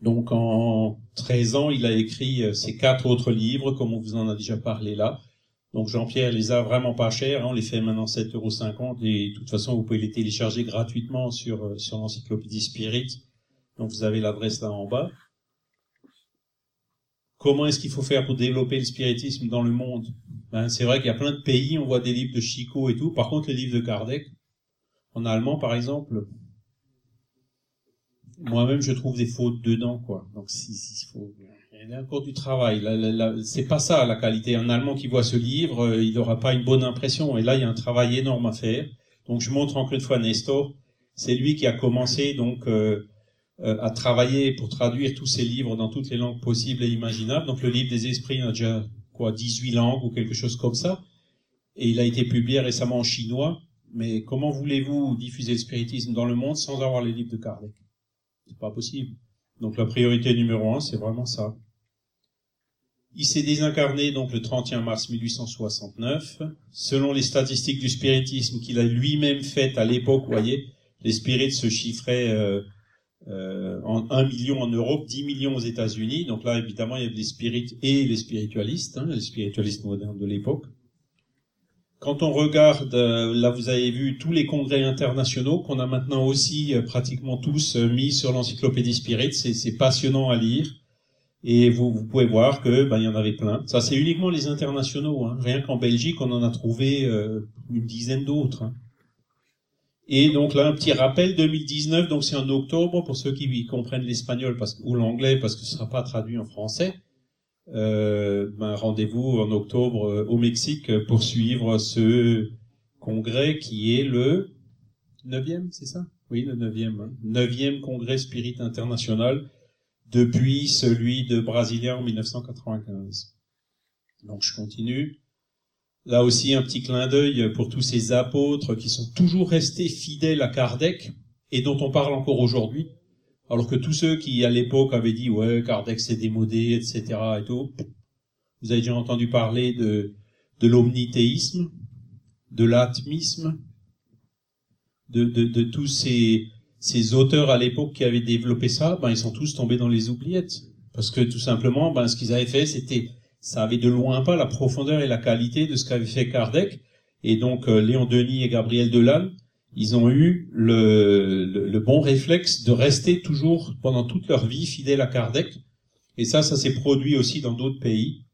Donc en 13 ans, il a écrit euh, ces quatre autres livres, comme on vous en a déjà parlé là. Donc Jean-Pierre les a vraiment pas chers, hein. on les fait maintenant 7,50 euros et de toute façon vous pouvez les télécharger gratuitement sur, euh, sur l'encyclopédie Spirit. Donc vous avez l'adresse là en bas. Comment est-ce qu'il faut faire pour développer le spiritisme dans le monde? Ben, C'est vrai qu'il y a plein de pays, on voit des livres de Chico et tout. Par contre, les livres de Kardec, en allemand, par exemple, moi-même, je trouve des fautes dedans, quoi. Donc, il faut, il y a encore du travail. C'est pas ça la qualité. Un Allemand qui voit ce livre, euh, il n'aura pas une bonne impression. Et là, il y a un travail énorme à faire. Donc, je montre encore une fois Nestor. C'est lui qui a commencé donc euh, euh, à travailler pour traduire tous ces livres dans toutes les langues possibles et imaginables. Donc, le livre des esprits a déjà quoi 18 langues ou quelque chose comme ça. Et il a été publié récemment en chinois. Mais comment voulez-vous diffuser le spiritisme dans le monde sans avoir les livres de Kardec? C'est pas possible. Donc la priorité numéro un, c'est vraiment ça. Il s'est désincarné donc le 31 mars 1869. Selon les statistiques du spiritisme qu'il a lui-même faites à l'époque, voyez, les spirites se chiffraient euh, euh, en 1 million en Europe, 10 millions aux États-Unis. Donc là, évidemment, il y avait les spirites et les spiritualistes, hein, les spiritualistes modernes de l'époque. Quand on regarde, euh, là vous avez vu tous les congrès internationaux qu'on a maintenant aussi euh, pratiquement tous euh, mis sur l'encyclopédie Spirit, c'est passionnant à lire. Et vous, pouvez voir que ben il y en avait plein. Ça c'est uniquement les internationaux. Hein. Rien qu'en Belgique, on en a trouvé une dizaine d'autres. Hein. Et donc là, un petit rappel, 2019, donc c'est en octobre, pour ceux qui comprennent l'espagnol ou l'anglais, parce que ce sera pas traduit en français. Euh, ben, rendez-vous en octobre euh, au Mexique pour suivre ce congrès qui est le neuvième, c'est ça? Oui, le neuvième. Hein. Neuvième congrès Spirit International depuis celui de Brasilia en 1995. Donc je continue. Là aussi un petit clin d'œil pour tous ces apôtres qui sont toujours restés fidèles à Kardec et dont on parle encore aujourd'hui. Alors que tous ceux qui à l'époque avaient dit ouais Kardec c'est démodé, etc. et tout, vous avez déjà entendu parler de, de l'omnithéisme, de l'atmisme, de, de, de tous ces, ces auteurs à l'époque qui avaient développé ça, ben ils sont tous tombés dans les oubliettes. Parce que tout simplement, ben ce qu'ils avaient fait, c'était, ça avait de loin pas la profondeur et la qualité de ce qu'avait fait Kardec. Et donc euh, Léon Denis et Gabriel Delanne, ils ont eu le, le, le, bon réflexe de rester toujours pendant toute leur vie fidèles à Kardec. Et ça, ça s'est produit aussi dans d'autres pays.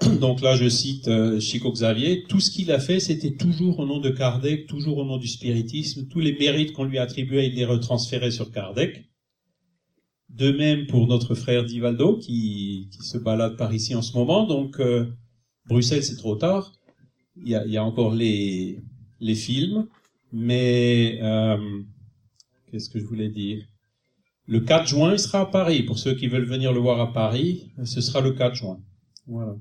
Donc là, je cite euh, Chico Xavier, tout ce qu'il a fait, c'était toujours au nom de Kardec, toujours au nom du spiritisme. Tous les mérites qu'on lui attribuait, il les retransférait sur Kardec. De même pour notre frère Divaldo, qui, qui se balade par ici en ce moment. Donc, euh, Bruxelles, c'est trop tard. Il y a, y a encore les, les films. Mais, euh, qu'est-ce que je voulais dire? Le 4 juin, il sera à Paris. Pour ceux qui veulent venir le voir à Paris, ce sera le 4 juin. Voilà.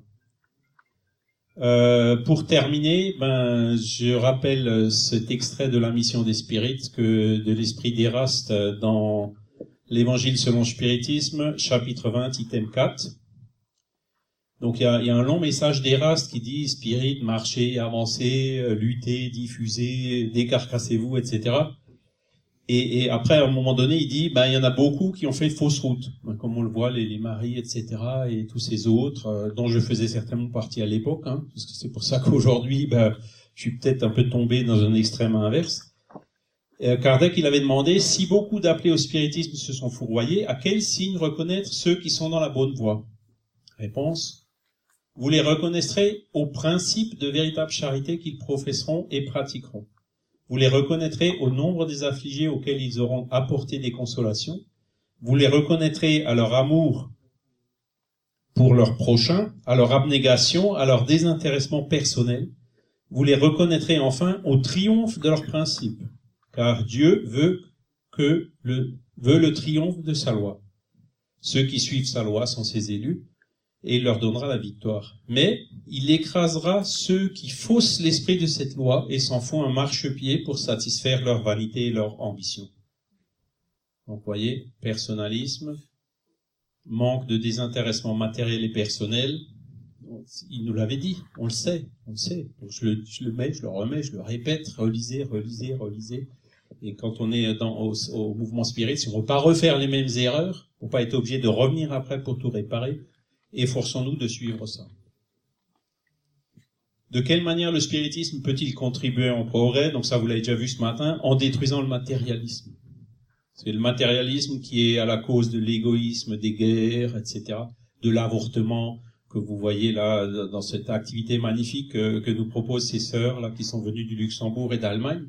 Euh, pour terminer, ben, je rappelle cet extrait de la mission des spirites que de l'esprit d'Éraste dans l'Évangile selon le spiritisme, chapitre 20, item 4. Donc il y a, y a, un long message d'Éraste qui dit spirit, marchez, avancez, luttez, diffusez, décarcassez-vous, etc. Et, et, après, à un moment donné, il dit, ben, il y en a beaucoup qui ont fait fausse route, ben, comme on le voit, les, les maris, etc., et tous ces autres, euh, dont je faisais certainement partie à l'époque, hein, parce que c'est pour ça qu'aujourd'hui, ben, je suis peut-être un peu tombé dans un extrême inverse. Et Kardec, il avait demandé, si beaucoup d'appelés au spiritisme se sont fourvoyés, à quel signe reconnaître ceux qui sont dans la bonne voie? Réponse, vous les reconnaîtrez au principe de véritable charité qu'ils professeront et pratiqueront. Vous les reconnaîtrez au nombre des affligés auxquels ils auront apporté des consolations. Vous les reconnaîtrez à leur amour pour leur prochain, à leur abnégation, à leur désintéressement personnel. Vous les reconnaîtrez enfin au triomphe de leurs principes, car Dieu veut que le, veut le triomphe de sa loi. Ceux qui suivent sa loi sont ses élus, et leur donnera la victoire. Mais il écrasera ceux qui faussent l'esprit de cette loi et s'en font un marchepied pour satisfaire leur vanité et leur ambition. Donc, voyez, personnalisme, manque de désintéressement matériel et personnel. Il nous l'avait dit, on le sait, on le sait. je, le, mets, je le remets, je le répète, relisez, relisez, relisez. Et quand on est dans, au, au mouvement spirit, si on ne veut pas refaire les mêmes erreurs, pour pas être obligé de revenir après pour tout réparer, efforçons-nous de suivre ça. De quelle manière le spiritisme peut-il contribuer au progrès? Donc ça, vous l'avez déjà vu ce matin, en détruisant le matérialisme. C'est le matérialisme qui est à la cause de l'égoïsme, des guerres, etc., de l'avortement que vous voyez là dans cette activité magnifique que, que nous proposent ces sœurs là qui sont venues du Luxembourg et d'Allemagne.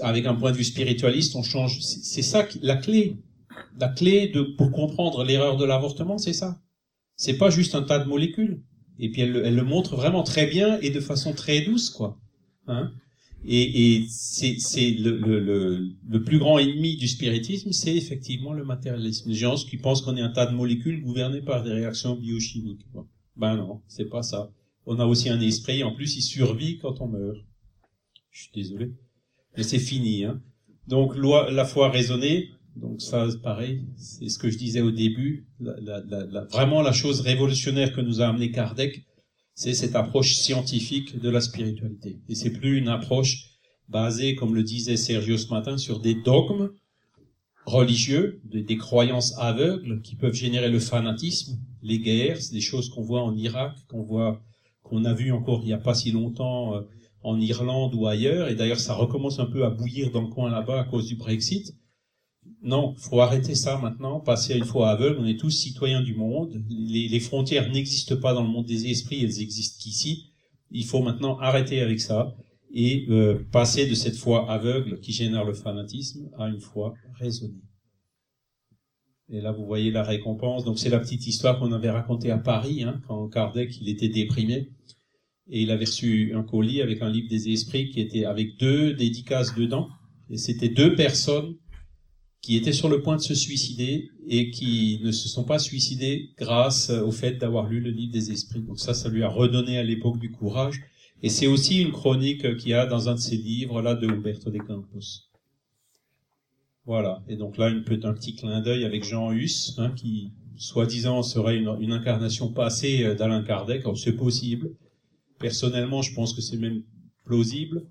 Avec un point de vue spiritualiste, on change. C'est ça la clé. La clé de, pour comprendre l'erreur de l'avortement, c'est ça. C'est pas juste un tas de molécules. Et puis elle, le montre vraiment très bien et de façon très douce, quoi. Hein et, et c'est, c'est le, le, le, plus grand ennemi du spiritisme, c'est effectivement le matérialisme. Les gens qui pensent qu'on est un tas de molécules gouvernées par des réactions biochimiques. Ben non, c'est pas ça. On a aussi un esprit. En plus, il survit quand on meurt. Je suis désolé, mais c'est fini. Hein. Donc la foi raisonnée, donc ça, pareil, c'est ce que je disais au début. La, la, la, vraiment, la chose révolutionnaire que nous a amené Kardec, c'est cette approche scientifique de la spiritualité. Et c'est plus une approche basée, comme le disait Sergio ce matin, sur des dogmes religieux, des, croyances aveugles qui peuvent générer le fanatisme, les guerres, des choses qu'on voit en Irak, qu'on voit, qu'on a vu encore il n'y a pas si longtemps euh, en Irlande ou ailleurs. Et d'ailleurs, ça recommence un peu à bouillir dans le coin là-bas à cause du Brexit non, faut arrêter ça maintenant, passer à une foi aveugle, on est tous citoyens du monde, les, frontières n'existent pas dans le monde des esprits, elles existent qu'ici, il faut maintenant arrêter avec ça et euh, passer de cette foi aveugle qui génère le fanatisme à une foi raisonnée. Et là, vous voyez la récompense. Donc, c'est la petite histoire qu'on avait racontée à Paris, hein, quand Kardec, il était déprimé. Et il avait reçu un colis avec un livre des esprits qui était avec deux dédicaces dedans. Et c'était deux personnes qui étaient sur le point de se suicider et qui ne se sont pas suicidées grâce au fait d'avoir lu le livre des esprits. Donc ça, ça lui a redonné à l'époque du courage. Et c'est aussi une chronique qu'il y a dans un de ses livres, là, de Humberto de Campos. Voilà. Et donc là, une, un petit clin d'œil avec Jean Hus, hein, qui, soi-disant, serait une, une, incarnation passée euh, d'Alain Kardec. C'est possible. Personnellement, je pense que c'est même plausible.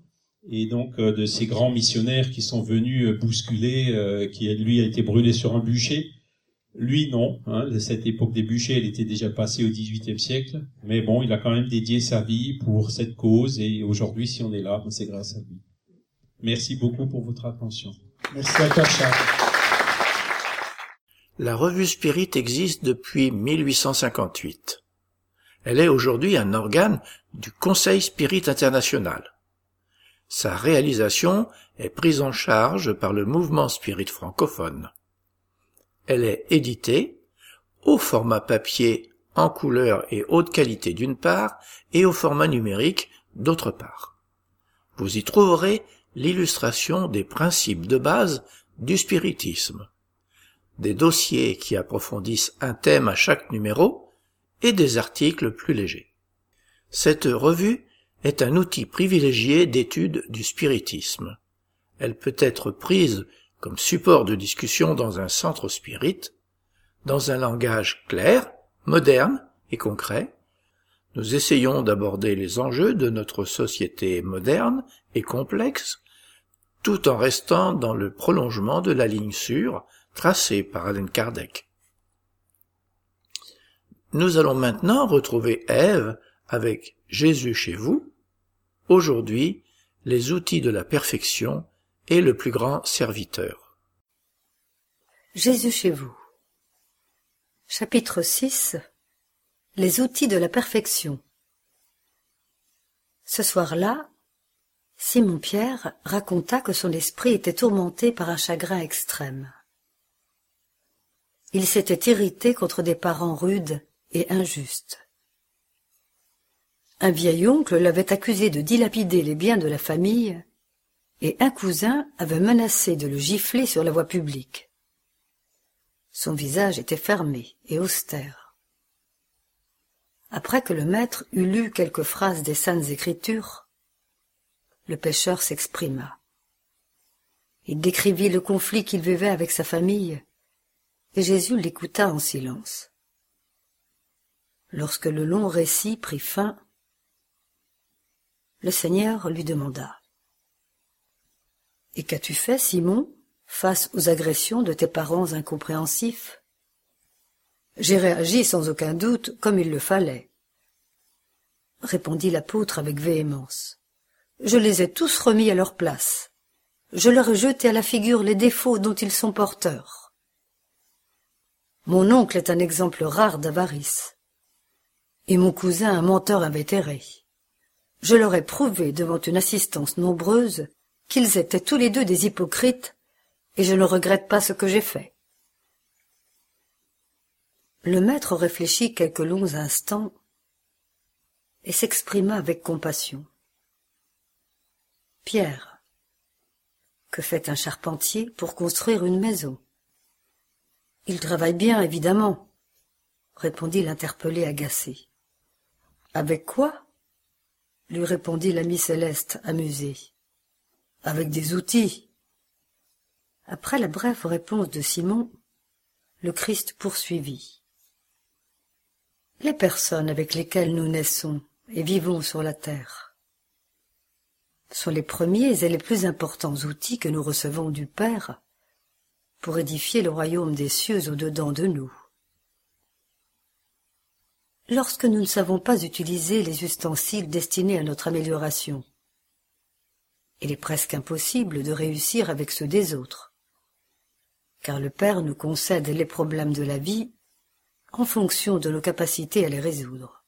Et donc, euh, de ces grands missionnaires qui sont venus euh, bousculer, euh, qui, lui, a été brûlé sur un bûcher. Lui, non. Hein, cette époque des bûchers, elle était déjà passée au XVIIIe siècle. Mais bon, il a quand même dédié sa vie pour cette cause. Et aujourd'hui, si on est là, c'est grâce à lui. Merci beaucoup pour votre attention. Merci à toi, Charles. La revue Spirit existe depuis 1858. Elle est aujourd'hui un organe du Conseil Spirit International. Sa réalisation est prise en charge par le mouvement Spirit francophone. Elle est éditée au format papier en couleur et haute qualité d'une part et au format numérique d'autre part. Vous y trouverez l'illustration des principes de base du spiritisme, des dossiers qui approfondissent un thème à chaque numéro et des articles plus légers. Cette revue est un outil privilégié d'étude du spiritisme. Elle peut être prise comme support de discussion dans un centre spirit, dans un langage clair, moderne et concret. Nous essayons d'aborder les enjeux de notre société moderne et complexe tout en restant dans le prolongement de la ligne sûre tracée par Alan Kardec. Nous allons maintenant retrouver Ève avec Jésus chez vous, aujourd'hui les outils de la perfection et le plus grand serviteur. Jésus chez vous. Chapitre 6 Les outils de la perfection. Ce soir-là, Simon-Pierre raconta que son esprit était tourmenté par un chagrin extrême. Il s'était irrité contre des parents rudes et injustes. Un vieil oncle l'avait accusé de dilapider les biens de la famille, et un cousin avait menacé de le gifler sur la voie publique. Son visage était fermé et austère. Après que le maître eut lu quelques phrases des saintes écritures, le pêcheur s'exprima. Il décrivit le conflit qu'il vivait avec sa famille, et Jésus l'écouta en silence. Lorsque le long récit prit fin, le Seigneur lui demanda. Et qu'as-tu fait, Simon, face aux agressions de tes parents incompréhensifs? J'ai réagi sans aucun doute comme il le fallait, répondit l'apôtre avec véhémence. Je les ai tous remis à leur place. Je leur ai jeté à la figure les défauts dont ils sont porteurs. Mon oncle est un exemple rare d'avarice. Et mon cousin un menteur invétéré. Je leur ai prouvé devant une assistance nombreuse qu'ils étaient tous les deux des hypocrites, et je ne regrette pas ce que j'ai fait. Le maître réfléchit quelques longs instants et s'exprima avec compassion. Pierre. Que fait un charpentier pour construire une maison Il travaille bien, évidemment, répondit l'interpellé agacé. Avec quoi? Lui répondit l'ami céleste amusé. Avec des outils. Après la brève réponse de Simon, le Christ poursuivit. Les personnes avec lesquelles nous naissons et vivons sur la terre sont les premiers et les plus importants outils que nous recevons du Père pour édifier le royaume des cieux au-dedans de nous. Lorsque nous ne savons pas utiliser les ustensiles destinés à notre amélioration, il est presque impossible de réussir avec ceux des autres, car le Père nous concède les problèmes de la vie en fonction de nos capacités à les résoudre.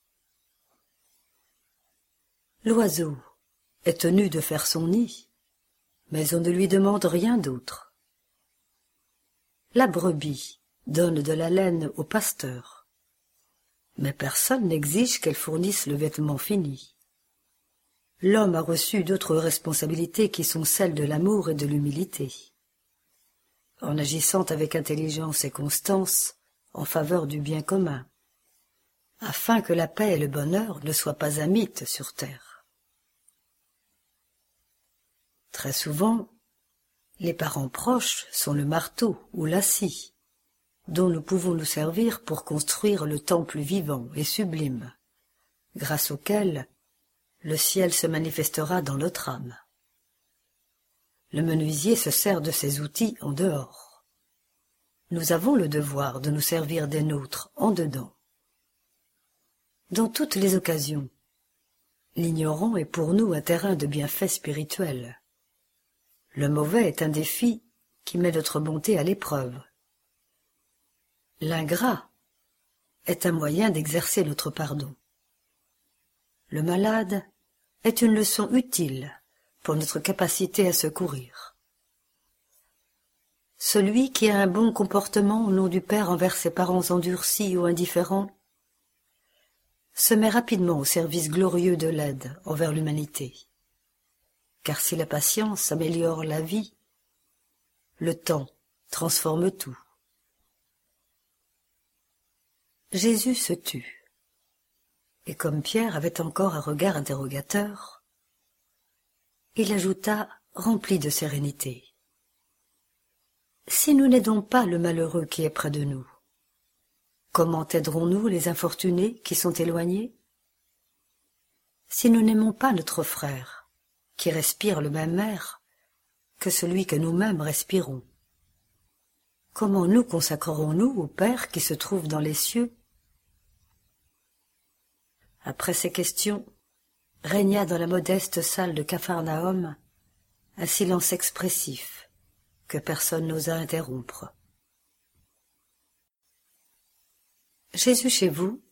L'oiseau est tenu de faire son nid, mais on ne lui demande rien d'autre. La brebis donne de la laine au pasteur, mais personne n'exige qu'elle fournisse le vêtement fini. L'homme a reçu d'autres responsabilités qui sont celles de l'amour et de l'humilité. En agissant avec intelligence et constance en faveur du bien commun, afin que la paix et le bonheur ne soient pas un mythe sur terre. Très souvent, les parents proches sont le marteau ou la scie dont nous pouvons nous servir pour construire le temple vivant et sublime, grâce auquel le ciel se manifestera dans notre âme. Le menuisier se sert de ses outils en dehors. Nous avons le devoir de nous servir des nôtres en dedans. Dans toutes les occasions, l'ignorant est pour nous un terrain de bienfaits spirituels. Le mauvais est un défi qui met notre bonté à l'épreuve. L'ingrat est un moyen d'exercer notre pardon. Le malade est une leçon utile pour notre capacité à secourir. Celui qui a un bon comportement au nom du Père envers ses parents endurcis ou indifférents se met rapidement au service glorieux de l'aide envers l'humanité. Car si la patience améliore la vie, le temps transforme tout. Jésus se tut. Et comme Pierre avait encore un regard interrogateur, il ajouta, rempli de sérénité. Si nous n'aidons pas le malheureux qui est près de nous, comment aiderons-nous les infortunés qui sont éloignés? Si nous n'aimons pas notre frère, qui respire le même air que celui que nous-mêmes respirons, comment nous consacrerons-nous au Père qui se trouve dans les cieux après ces questions, régna dans la modeste salle de Capharnaüm un silence expressif que personne n'osa interrompre. Jésus chez vous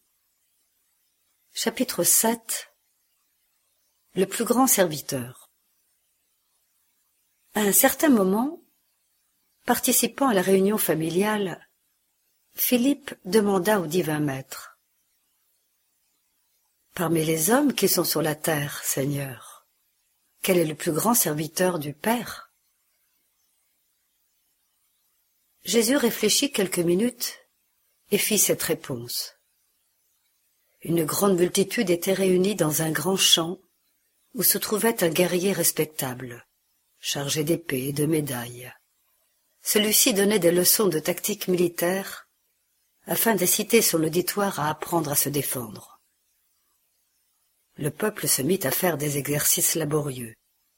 Chapitre 7 Le plus grand serviteur À un certain moment, participant à la réunion familiale, Philippe demanda au divin maître Parmi les hommes qui sont sur la terre, Seigneur, quel est le plus grand serviteur du Père? Jésus réfléchit quelques minutes et fit cette réponse. Une grande multitude était réunie dans un grand champ où se trouvait un guerrier respectable, chargé d'épées et de médailles. Celui-ci donnait des leçons de tactique militaire afin d'inciter son auditoire à apprendre à se défendre le peuple se mit à faire des exercices laborieux,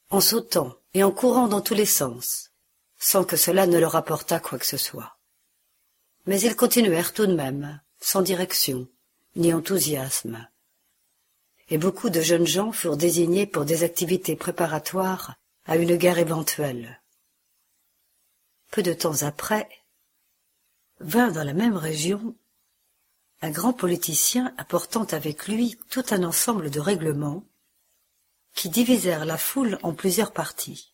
en sautant et en courant dans tous les sens, sans que cela ne leur apportât quoi que ce soit. Mais ils continuèrent tout de même, sans direction, ni enthousiasme. Et beaucoup de jeunes gens furent désignés pour des activités préparatoires à une guerre éventuelle. Peu de temps après, vint dans la même région un grand politicien apportant avec lui tout un ensemble de règlements qui divisèrent la foule en plusieurs parties.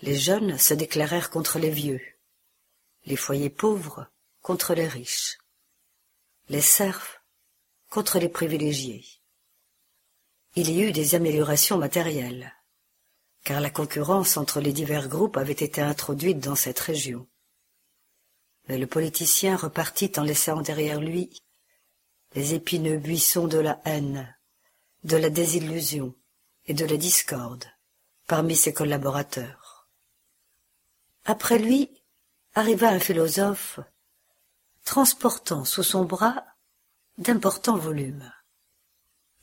Les jeunes se déclarèrent contre les vieux, les foyers pauvres contre les riches, les serfs contre les privilégiés. Il y eut des améliorations matérielles, car la concurrence entre les divers groupes avait été introduite dans cette région. Mais le politicien repartit en laissant derrière lui les épineux buissons de la haine, de la désillusion et de la discorde parmi ses collaborateurs. Après lui arriva un philosophe transportant sous son bras d'importants volumes.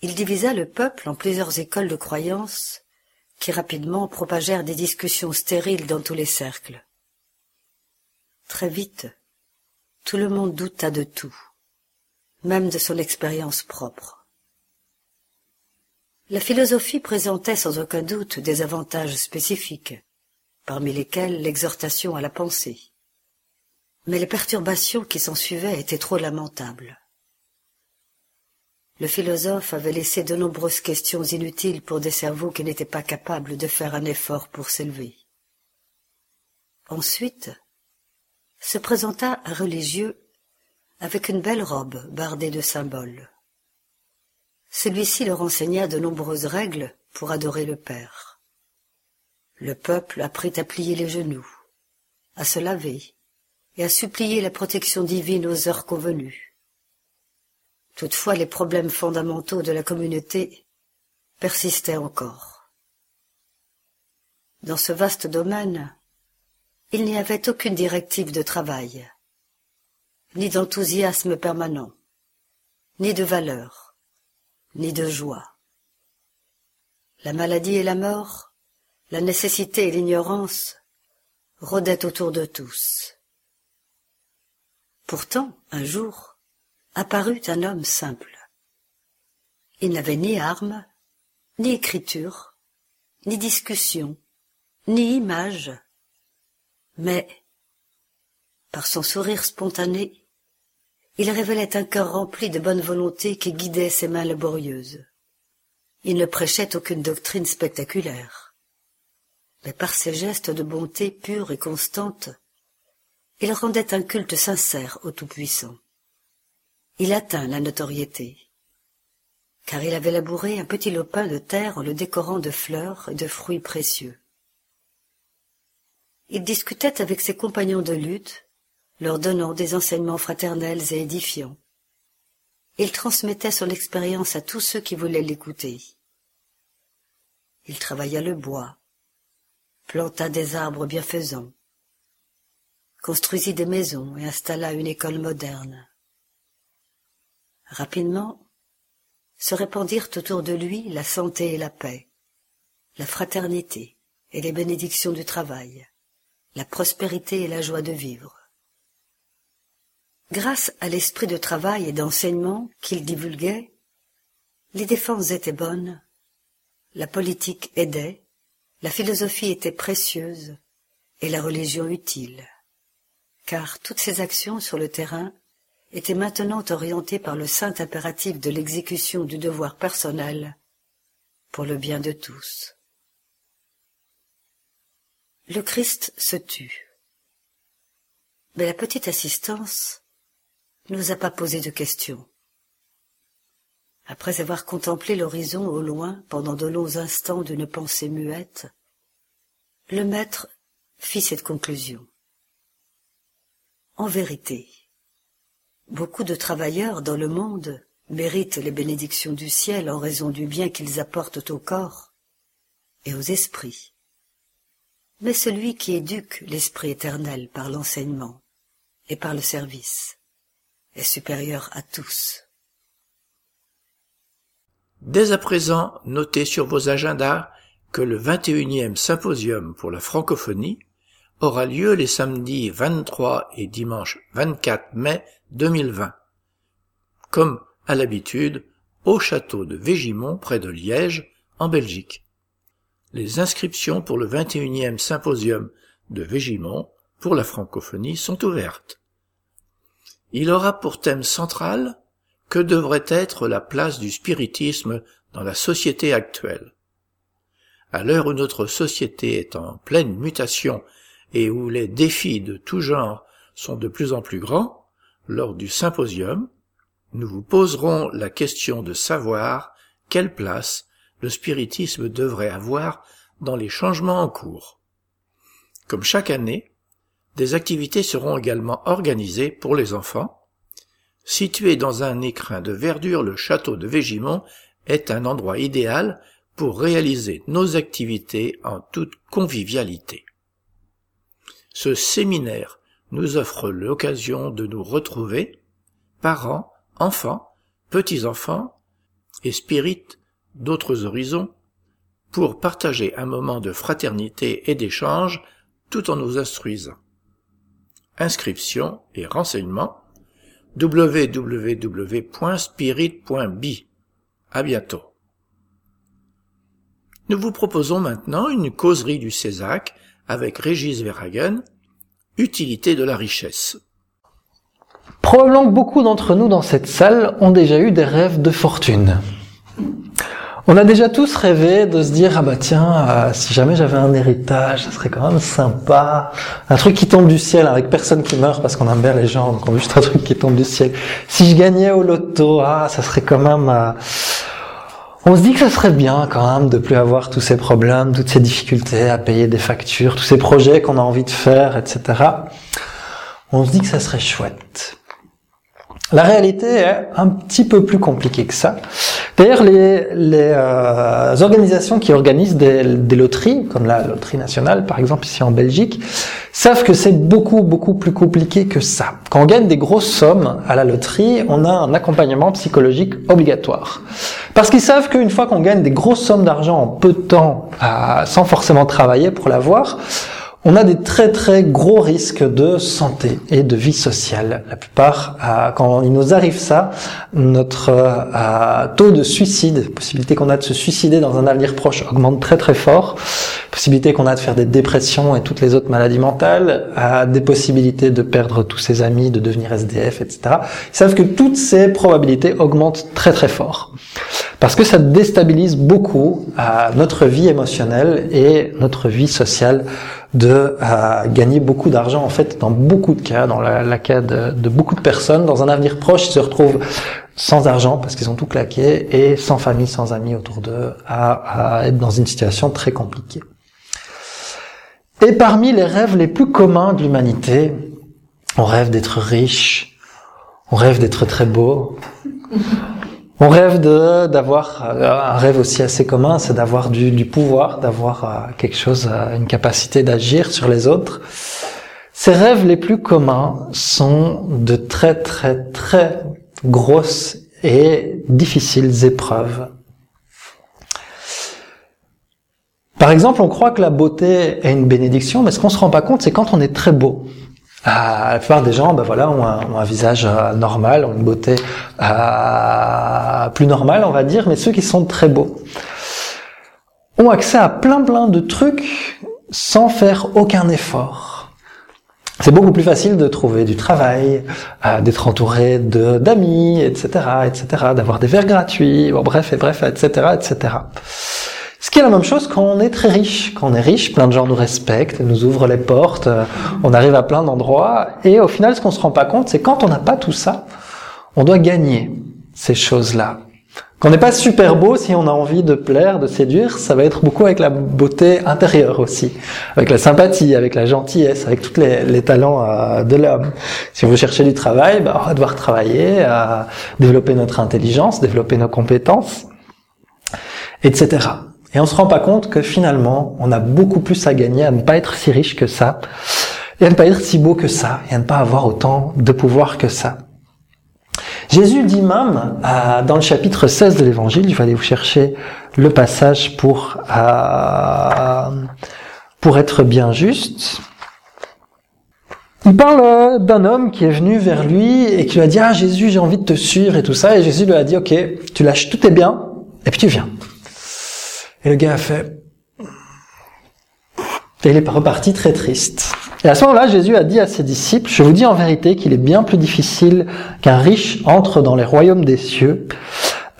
Il divisa le peuple en plusieurs écoles de croyance qui rapidement propagèrent des discussions stériles dans tous les cercles. Très vite, tout le monde douta de tout, même de son expérience propre. La philosophie présentait sans aucun doute des avantages spécifiques, parmi lesquels l'exhortation à la pensée, Mais les perturbations qui s'ensuivaient étaient trop lamentables. Le philosophe avait laissé de nombreuses questions inutiles pour des cerveaux qui n'étaient pas capables de faire un effort pour s'élever. Ensuite, se présenta un religieux avec une belle robe bardée de symboles. Celui-ci leur enseigna de nombreuses règles pour adorer le Père. Le peuple apprit à plier les genoux, à se laver et à supplier la protection divine aux heures convenues. Toutefois, les problèmes fondamentaux de la communauté persistaient encore. Dans ce vaste domaine, il n'y avait aucune directive de travail, ni d'enthousiasme permanent, ni de valeur, ni de joie. La maladie et la mort, la nécessité et l'ignorance rôdaient autour de tous. Pourtant, un jour, apparut un homme simple. Il n'avait ni armes, ni écriture, ni discussion, ni image, mais, par son sourire spontané, il révélait un cœur rempli de bonne volonté qui guidait ses mains laborieuses. Il ne prêchait aucune doctrine spectaculaire, mais par ses gestes de bonté pure et constante, il rendait un culte sincère au Tout-Puissant il atteint la notoriété, car il avait labouré un petit lopin de terre en le décorant de fleurs et de fruits précieux. Il discutait avec ses compagnons de lutte, leur donnant des enseignements fraternels et édifiants. Il transmettait son expérience à tous ceux qui voulaient l'écouter. Il travailla le bois, planta des arbres bienfaisants, construisit des maisons et installa une école moderne. Rapidement, se répandirent autour de lui la santé et la paix, la fraternité et les bénédictions du travail, la prospérité et la joie de vivre. Grâce à l'esprit de travail et d'enseignement qu'il divulguait, les défenses étaient bonnes, la politique aidait, la philosophie était précieuse et la religion utile, car toutes ces actions sur le terrain était maintenant orienté par le saint impératif de l'exécution du devoir personnel pour le bien de tous. Le Christ se tut. Mais la petite assistance nous a pas posé de questions. Après avoir contemplé l'horizon au loin pendant de longs instants d'une pensée muette, le maître fit cette conclusion. En vérité, Beaucoup de travailleurs dans le monde méritent les bénédictions du ciel en raison du bien qu'ils apportent au corps et aux esprits. Mais celui qui éduque l'esprit éternel par l'enseignement et par le service est supérieur à tous. Dès à présent, notez sur vos agendas que le 21e symposium pour la francophonie aura lieu les samedis 23 et dimanche 24 mai 2020. Comme à l'habitude, au château de Végimont près de Liège, en Belgique. Les inscriptions pour le 21e symposium de Végimont pour la francophonie sont ouvertes. Il aura pour thème central que devrait être la place du spiritisme dans la société actuelle? À l'heure où notre société est en pleine mutation et où les défis de tout genre sont de plus en plus grands, lors du symposium, nous vous poserons la question de savoir quelle place le spiritisme devrait avoir dans les changements en cours. Comme chaque année, des activités seront également organisées pour les enfants. Situé dans un écrin de verdure, le château de Végimont est un endroit idéal pour réaliser nos activités en toute convivialité. Ce séminaire nous offre l'occasion de nous retrouver, parents, enfants, petits-enfants et spirites d'autres horizons, pour partager un moment de fraternité et d'échange tout en nous instruisant. Inscription et renseignements www.spirit.bi. À bientôt. Nous vous proposons maintenant une causerie du Césac avec Régis Verhagen, Utilité de la richesse. Probablement beaucoup d'entre nous dans cette salle ont déjà eu des rêves de fortune. On a déjà tous rêvé de se dire ah bah tiens euh, si jamais j'avais un héritage ça serait quand même sympa. Un truc qui tombe du ciel avec personne qui meurt parce qu'on aime bien les gens donc on veut juste un truc qui tombe du ciel. Si je gagnais au loto ah ça serait quand même euh, on se dit que ça serait bien quand même de plus avoir tous ces problèmes toutes ces difficultés à payer des factures tous ces projets qu'on a envie de faire etc on se dit que ça serait chouette. La réalité est un petit peu plus compliquée que ça. D'ailleurs, les, les euh, organisations qui organisent des, des, loteries, comme la loterie nationale, par exemple ici en Belgique, savent que c'est beaucoup, beaucoup plus compliqué que ça. Quand on gagne des grosses sommes à la loterie, on a un accompagnement psychologique obligatoire. Parce qu'ils savent qu'une fois qu'on gagne des grosses sommes d'argent en peu de temps, sans forcément travailler pour l'avoir, on a des très très gros risques de santé et de vie sociale. La plupart, quand il nous arrive ça, notre euh, taux de suicide, possibilité qu'on a de se suicider dans un avenir proche augmente très très fort, possibilité qu'on a de faire des dépressions et toutes les autres maladies mentales, des possibilités de perdre tous ses amis, de devenir SDF, etc. Ils savent que toutes ces probabilités augmentent très très fort. Parce que ça déstabilise beaucoup notre vie émotionnelle et notre vie sociale de gagner beaucoup d'argent. En fait, dans beaucoup de cas, dans la, cas de, beaucoup de personnes, dans un avenir proche, ils se retrouvent sans argent parce qu'ils ont tout claqué et sans famille, sans amis autour d'eux, à, à être dans une situation très compliquée. Et parmi les rêves les plus communs de l'humanité, on rêve d'être riche, on rêve d'être très beau, on rêve d'avoir euh, un rêve aussi assez commun, c'est d'avoir du, du, pouvoir, d'avoir euh, quelque chose, euh, une capacité d'agir sur les autres. Ces rêves les plus communs sont de très très très grosses et difficiles épreuves. Par exemple, on croit que la beauté est une bénédiction, mais ce qu'on se rend pas compte, c'est quand on est très beau. Euh, la plupart des gens, ben voilà, ont un, visage euh, normal, ont une beauté euh, plus normale, on va dire, mais ceux qui sont très beaux ont accès à plein plein de trucs sans faire aucun effort. C'est beaucoup plus facile de trouver du travail, d'être entouré d'amis, etc., etc., d'avoir des verres gratuits, bon, bref, et bref, etc., etc. Ce qui est la même chose quand on est très riche. Quand on est riche, plein de gens nous respectent, nous ouvrent les portes, euh, on arrive à plein d'endroits. Et au final, ce qu'on se rend pas compte, c'est quand on n'a pas tout ça, on doit gagner ces choses-là. Quand on n'est pas super beau, si on a envie de plaire, de séduire, ça va être beaucoup avec la beauté intérieure aussi, avec la sympathie, avec la gentillesse, avec tous les, talents euh, de l'homme. Si on veut chercher du travail, bah, on va devoir travailler, à développer notre intelligence, développer nos compétences, etc. Et on se rend pas compte que finalement, on a beaucoup plus à gagner à ne pas être si riche que ça, et à ne pas être si beau que ça, et à ne pas avoir autant de pouvoir que ça. Jésus dit même, euh, dans le chapitre 16 de l'évangile, je vais aller vous chercher le passage pour, euh, pour être bien juste. Il parle d'un homme qui est venu vers lui et qui lui a dit, ah Jésus, j'ai envie de te suivre et tout ça. Et Jésus lui a dit, ok, tu lâches tous tes biens et puis tu viens. Et le gars a fait... Et il est reparti très triste. Et à ce moment-là, Jésus a dit à ses disciples, je vous dis en vérité qu'il est bien plus difficile qu'un riche entre dans les royaumes des cieux.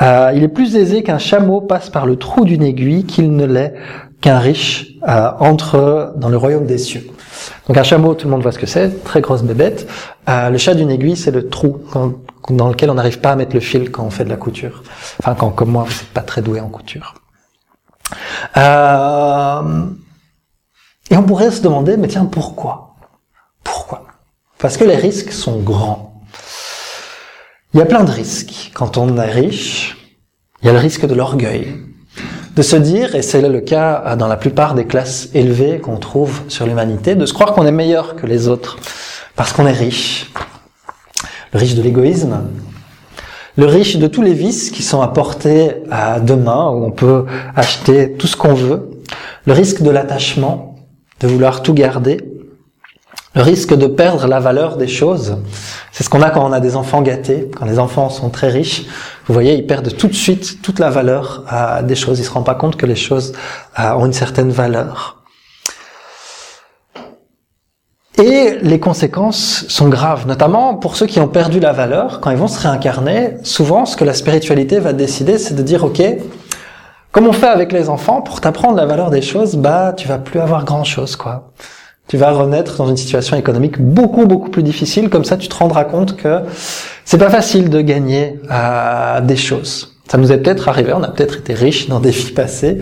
Euh, il est plus aisé qu'un chameau passe par le trou d'une aiguille qu'il ne l'est qu'un riche euh, entre dans le royaume des cieux. Donc un chameau, tout le monde voit ce que c'est, très grosse bébête. Euh, le chat d'une aiguille, c'est le trou dans lequel on n'arrive pas à mettre le fil quand on fait de la couture. Enfin, quand comme moi, vous n'êtes pas très doué en couture. Euh, et on pourrait se demander, mais tiens, pourquoi? Pourquoi? Parce que les risques sont grands. Il y a plein de risques. Quand on est riche, il y a le risque de l'orgueil. De se dire, et c'est le cas dans la plupart des classes élevées qu'on trouve sur l'humanité, de se croire qu'on est meilleur que les autres parce qu'on est riche. Riche de l'égoïsme, le riche de tous les vices qui sont apportés à demain, où on peut acheter tout ce qu'on veut, le risque de l'attachement, de vouloir tout garder, le risque de perdre la valeur des choses. C'est ce qu'on a quand on a des enfants gâtés, quand les enfants sont très riches. Vous voyez, ils perdent tout de suite toute la valeur à des choses. Ils se rendent pas compte que les choses ont une certaine valeur. Et les conséquences sont graves, notamment pour ceux qui ont perdu la valeur. Quand ils vont se réincarner, souvent ce que la spiritualité va décider, c'est de dire, OK, comme on fait avec les enfants, pour t'apprendre la valeur des choses, bah tu vas plus avoir grand-chose, quoi. Tu vas renaître dans une situation économique beaucoup beaucoup plus difficile. Comme ça, tu te rendras compte que c'est pas facile de gagner euh, des choses. Ça nous est peut-être arrivé, on a peut-être été riches dans des vies passées,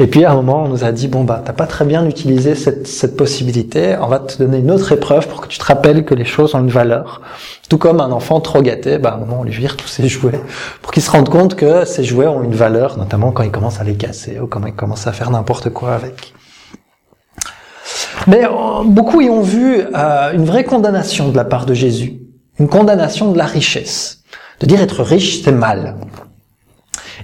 et puis à un moment on nous a dit bon bah t'as pas très bien utilisé cette, cette possibilité, on va te donner une autre épreuve pour que tu te rappelles que les choses ont une valeur. Tout comme un enfant trop gâté, bah à un moment on lui vire tous ses jouets pour qu'il se rende compte que ces jouets ont une valeur, notamment quand il commence à les casser ou quand il commence à faire n'importe quoi avec. Mais euh, beaucoup y ont vu euh, une vraie condamnation de la part de Jésus, une condamnation de la richesse. De dire être riche, c'est mal.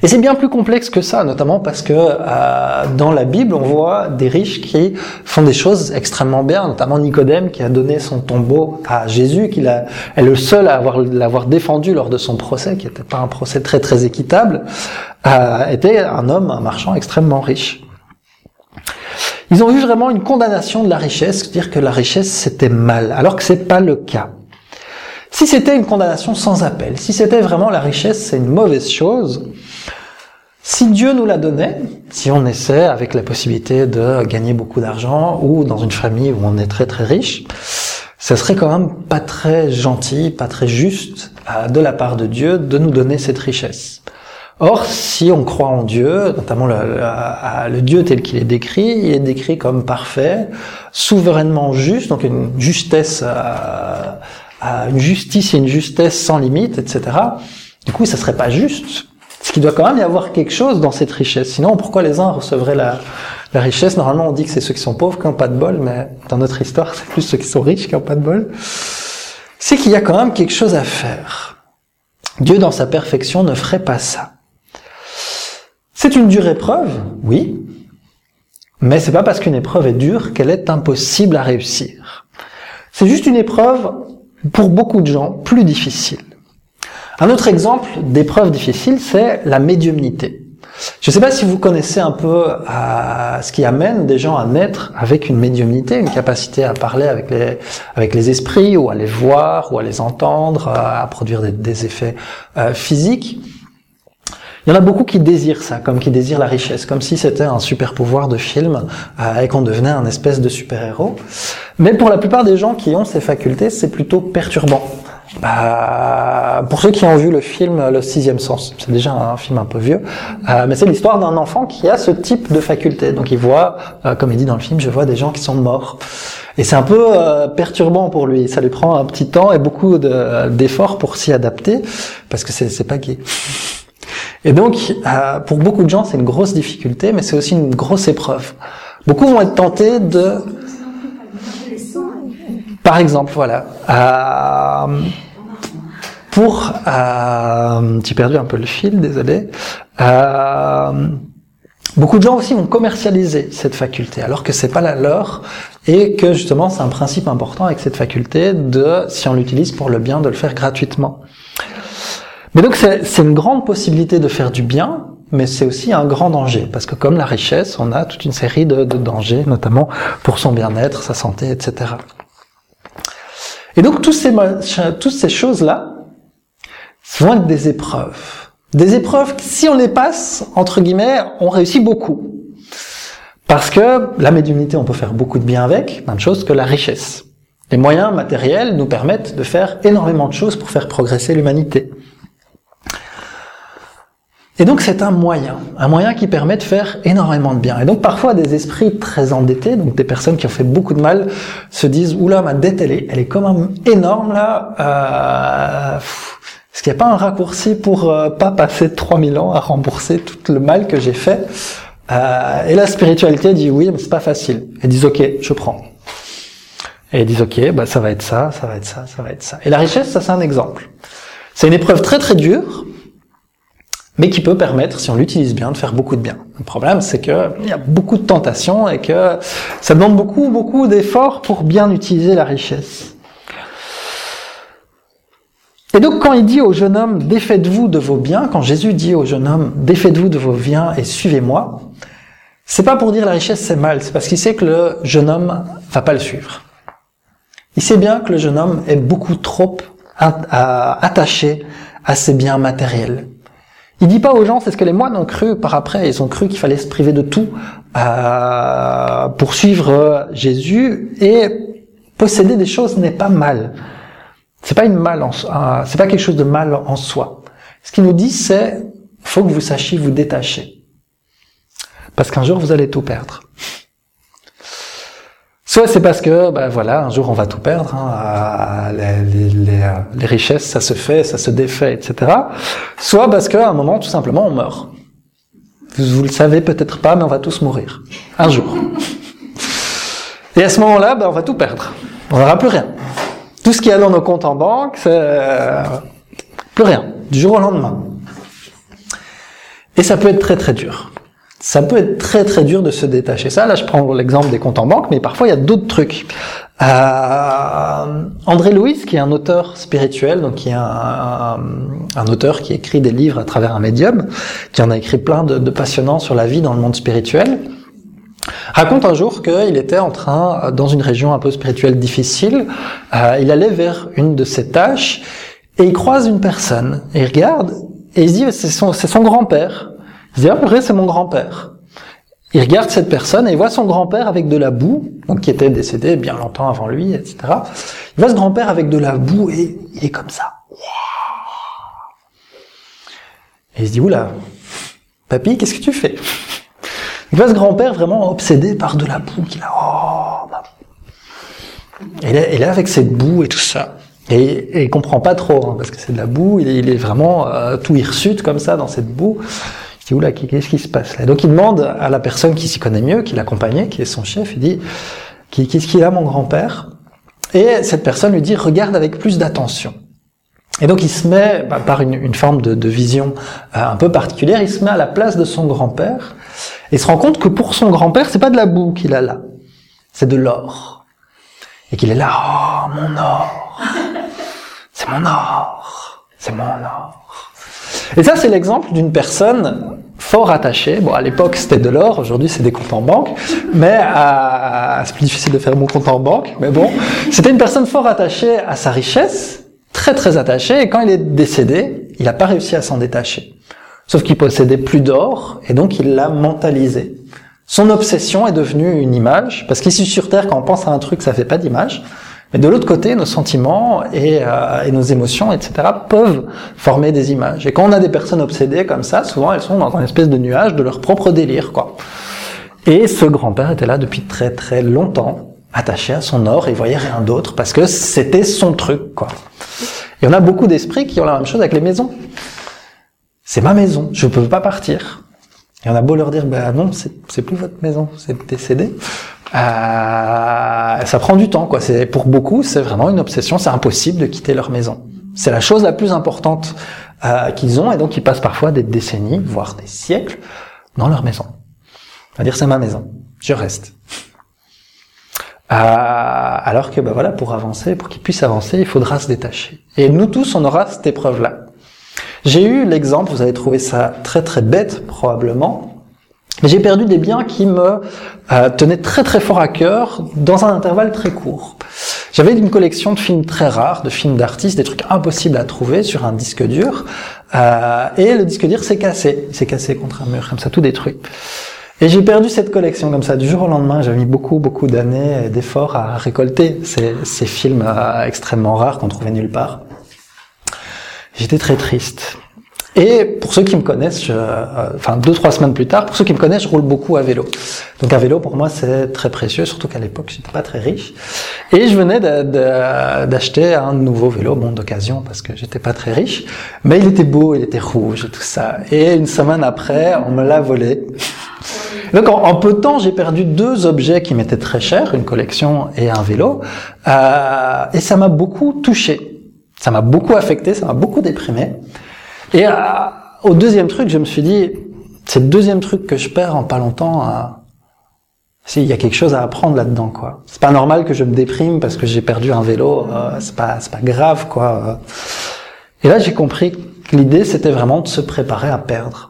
Et c'est bien plus complexe que ça, notamment parce que euh, dans la Bible, on voit des riches qui font des choses extrêmement bien, notamment Nicodème qui a donné son tombeau à Jésus, qui est le seul à avoir l'avoir défendu lors de son procès, qui n'était pas un procès très très équitable, euh, était un homme, un marchand extrêmement riche. Ils ont eu vraiment une condamnation de la richesse, dire que la richesse c'était mal, alors que c'est pas le cas. Si c'était une condamnation sans appel, si c'était vraiment la richesse, c'est une mauvaise chose, si Dieu nous la donnait, si on essaie avec la possibilité de gagner beaucoup d'argent ou dans une famille où on est très très riche, ce serait quand même pas très gentil, pas très juste euh, de la part de Dieu de nous donner cette richesse. Or, si on croit en Dieu, notamment le, Dieu tel qu'il est décrit, il est décrit comme parfait, souverainement juste, donc une justesse euh, une justice et une justesse sans limite, etc. Du coup, ça serait pas juste. Parce qu'il doit quand même y avoir quelque chose dans cette richesse. Sinon, pourquoi les uns recevraient la, la richesse? Normalement, on dit que c'est ceux qui sont pauvres qui n'ont pas de bol, mais dans notre histoire, c'est plus ceux qui sont riches qui n'ont pas de bol. C'est qu'il y a quand même quelque chose à faire. Dieu, dans sa perfection, ne ferait pas ça. C'est une dure épreuve, oui, mais c'est pas parce qu'une épreuve est dure qu'elle est impossible à réussir. C'est juste une épreuve pour beaucoup de gens plus difficile. Un autre exemple d'épreuve difficile, c'est la médiumnité. Je ne sais pas si vous connaissez un peu euh, ce qui amène des gens à naître avec une médiumnité, une capacité à parler avec les, avec les esprits, ou à les voir, ou à les entendre, à produire des, effets euh, physiques. Il y en a beaucoup qui désirent ça, comme qui désirent la richesse, comme si c'était un super pouvoir de film euh, et qu'on devenait un espèce de super-héros. Mais pour la plupart des gens qui ont ces facultés, c'est plutôt perturbant. Bah, pour ceux qui ont vu le film Le Sixième Sens, c'est déjà un film un peu vieux, euh, mais c'est l'histoire d'un enfant qui a ce type de faculté. Donc il voit, euh, comme il dit dans le film, je vois des gens qui sont morts. Et c'est un peu perturbant pour lui. Ça lui prend un petit temps et beaucoup d'efforts pour s'y adapter, parce que c'est pas gay. Et donc, euh, pour beaucoup de gens, c'est une grosse difficulté, mais c'est aussi une grosse épreuve. Beaucoup vont être tentés de... Par exemple, voilà. Euh, pour... Euh, J'ai perdu un peu le fil, désolé. Euh, beaucoup de gens aussi vont commercialiser cette faculté, alors que c'est pas la leur, et que justement, c'est un principe important avec cette faculté de, si on l'utilise pour le bien, de le faire gratuitement. Mais donc c'est une grande possibilité de faire du bien, mais c'est aussi un grand danger, parce que comme la richesse, on a toute une série de, dangers, notamment pour son bien-être, sa santé, etc. Et donc toutes ces choses-là vont être des épreuves. Des épreuves, si on les passe, entre guillemets, on réussit beaucoup. Parce que la médiumnité, on peut faire beaucoup de bien avec, même chose que la richesse. Les moyens matériels nous permettent de faire énormément de choses pour faire progresser l'humanité. Et donc c'est un moyen, un moyen qui permet de faire énormément de bien. Et donc parfois des esprits très endettés, donc des personnes qui ont fait beaucoup de mal, se disent oula ma dette elle est, elle est quand même énorme là. Euh, est-ce qu'il n'y a pas un raccourci pour euh, pas passer 3000 ans à rembourser tout le mal que j'ai fait? Euh, Et la spiritualité dit oui, mais c'est pas facile. Ils disent ok, je prends. Et ils disent ok, bah ça va être ça, ça va être ça, ça va être ça. Et la richesse, ça c'est un exemple. C'est une épreuve très très dure, mais qui peut permettre, si on l'utilise bien, de faire beaucoup de bien. Le problème, c'est qu'il y a beaucoup de tentations et que ça demande beaucoup, beaucoup d'efforts pour bien utiliser la richesse. Et donc, quand il dit au jeune homme, défaites-vous de vos biens, quand Jésus dit au jeune homme, défaites-vous de vos biens et suivez-moi, c'est pas pour dire la richesse c'est mal, c'est parce qu'il sait que le jeune homme va pas le suivre. il sait bien que le jeune homme est beaucoup trop attaché à ses biens matériels. Il dit pas aux gens, c'est ce que les moines ont cru par après, ils ont cru qu'il fallait se priver de tout euh, pour suivre Jésus et posséder des choses n'est pas mal. C'est pas une mal euh, c'est pas quelque chose de mal en soi. Ce qu'il nous dit, c'est faut que vous sachiez vous détacher, parce qu'un jour vous allez tout perdre. Soit c'est parce que, ben voilà, un jour on va tout perdre, hein, les, richesses, ça se fait, ça se défait, etc. Soit parce qu'à un moment, tout simplement, on meurt. Vous, vous le savez peut-être pas, mais on va tous mourir. Un jour. Et à ce moment-là, ben, on va tout perdre. On n'aura plus rien. Tout ce qu'il y a dans nos comptes en banque, c'est euh, plus rien, du jour au lendemain. Et ça peut être très très dur ça peut être très très dur de se détacher. Ça, là, je prends l'exemple des comptes en banque, mais parfois il y a d'autres trucs. Euh, André Louis, qui est un auteur spirituel, donc qui est un, auteur qui écrit des livres à travers un médium, qui en a écrit plein de, passionnants sur la vie dans le monde spirituel, raconte un jour qu'il était en train, dans une région un peu spirituelle difficile, euh, il allait vers une de ses tâches et il croise une personne et il regarde et il dit c'est son grand-père. Il dit, ah, c'est mon grand-père. Il regarde cette personne et il voit son grand-père avec de la boue, donc qui était décédé bien longtemps avant lui, etc. Il voit ce grand-père avec de la boue et il est comme ça. Et il se dit, oula, papy, qu'est-ce que tu fais? Il voit ce grand-père vraiment obsédé par de la boue qu'il a. Oh, bah. Là, avec cette boue et tout ça. Et, et il comprend pas trop, hein, parce que c'est de la boue, il est, il est vraiment euh, tout hirsute comme ça dans cette boue dit, oula, qu'est-ce qui se passe là? Donc il demande à la personne qui s'y connaît mieux, qui l'accompagnait, qui est son chef, il dit, qu'est-ce qu'il a mon grand-père? Et cette personne lui dit, regarde avec plus d'attention. Et donc il se met, bah, par une, forme de, de vision euh, un peu particulière, il se met à la place de son grand-père et se rend compte que pour son grand-père, c'est pas de la boue qu'il a là, c'est de l'or. Et qu'il est là, oh mon or, c'est mon or, c'est mon or. Et ça, c'est l'exemple d'une personne fort attachée. Bon, à l'époque, c'était de l'or, aujourd'hui, c'est des comptes en banque. Mais euh, c'est plus difficile de faire mon compte en banque. Mais bon, c'était une personne fort attachée à sa richesse, très très attachée. Et quand il est décédé, il n'a pas réussi à s'en détacher. Sauf qu'il possédait plus d'or, et donc il l'a mentalisé. Son obsession est devenue une image, parce qu'ici sur Terre, quand on pense à un truc, ça fait pas d'image. Mais de l'autre côté, nos sentiments et, euh, et, nos émotions, etc., peuvent former des images. Et quand on a des personnes obsédées comme ça, souvent elles sont dans un espèce de nuage de leur propre délire, quoi. Et ce grand-père était là depuis très très longtemps, attaché à son or, et voyait rien d'autre, parce que c'était son truc, quoi. Et on a beaucoup d'esprits qui ont la même chose avec les maisons. C'est ma maison, je ne peux pas partir. Et on a beau leur dire, ben non, c'est plus votre maison, c'est décédé. Euh, ça prend du temps, quoi. C'est pour beaucoup, c'est vraiment une obsession. C'est impossible de quitter leur maison. C'est la chose la plus importante euh, qu'ils ont, et donc ils passent parfois des décennies, voire des siècles, dans leur maison. à dire c'est ma maison, je reste. Euh, alors que, ben voilà, pour avancer, pour qu'ils puissent avancer, il faudra se détacher. Et nous tous, on aura cette épreuve-là. J'ai eu l'exemple, vous avez trouvé ça très très bête probablement, j'ai perdu des biens qui me euh, tenaient très très fort à cœur dans un intervalle très court. J'avais une collection de films très rares, de films d'artistes, des trucs impossibles à trouver sur un disque dur. Euh, et le disque dur s'est cassé. Il s'est cassé contre un mur, comme ça, tout détruit. Et j'ai perdu cette collection comme ça du jour au lendemain. J'avais mis beaucoup, beaucoup d'années d'efforts à récolter ces, ces films euh, extrêmement rares qu'on trouvait nulle part. J'étais très triste. Et pour ceux qui me connaissent, je, euh, enfin deux trois semaines plus tard, pour ceux qui me connaissent, je roule beaucoup à vélo. Donc à vélo pour moi c'est très précieux, surtout qu'à l'époque j'étais pas très riche. Et je venais d'acheter un nouveau vélo, bon d'occasion parce que j'étais pas très riche, mais il était beau, il était rouge et tout ça. Et une semaine après, on me l'a volé. Donc en, peu de temps, j'ai perdu deux objets qui m'étaient très chers, une collection et un vélo, euh, et ça m'a beaucoup touché. Ça m'a beaucoup affecté, ça m'a beaucoup déprimé. Et euh, au deuxième truc, je me suis dit, c'est le deuxième truc que je perds en pas longtemps. Euh, s'il y a quelque chose à apprendre là-dedans, quoi. C'est pas normal que je me déprime parce que j'ai perdu un vélo. Euh, c'est pas, c'est pas grave, quoi. Et là, j'ai compris que l'idée, c'était vraiment de se préparer à perdre.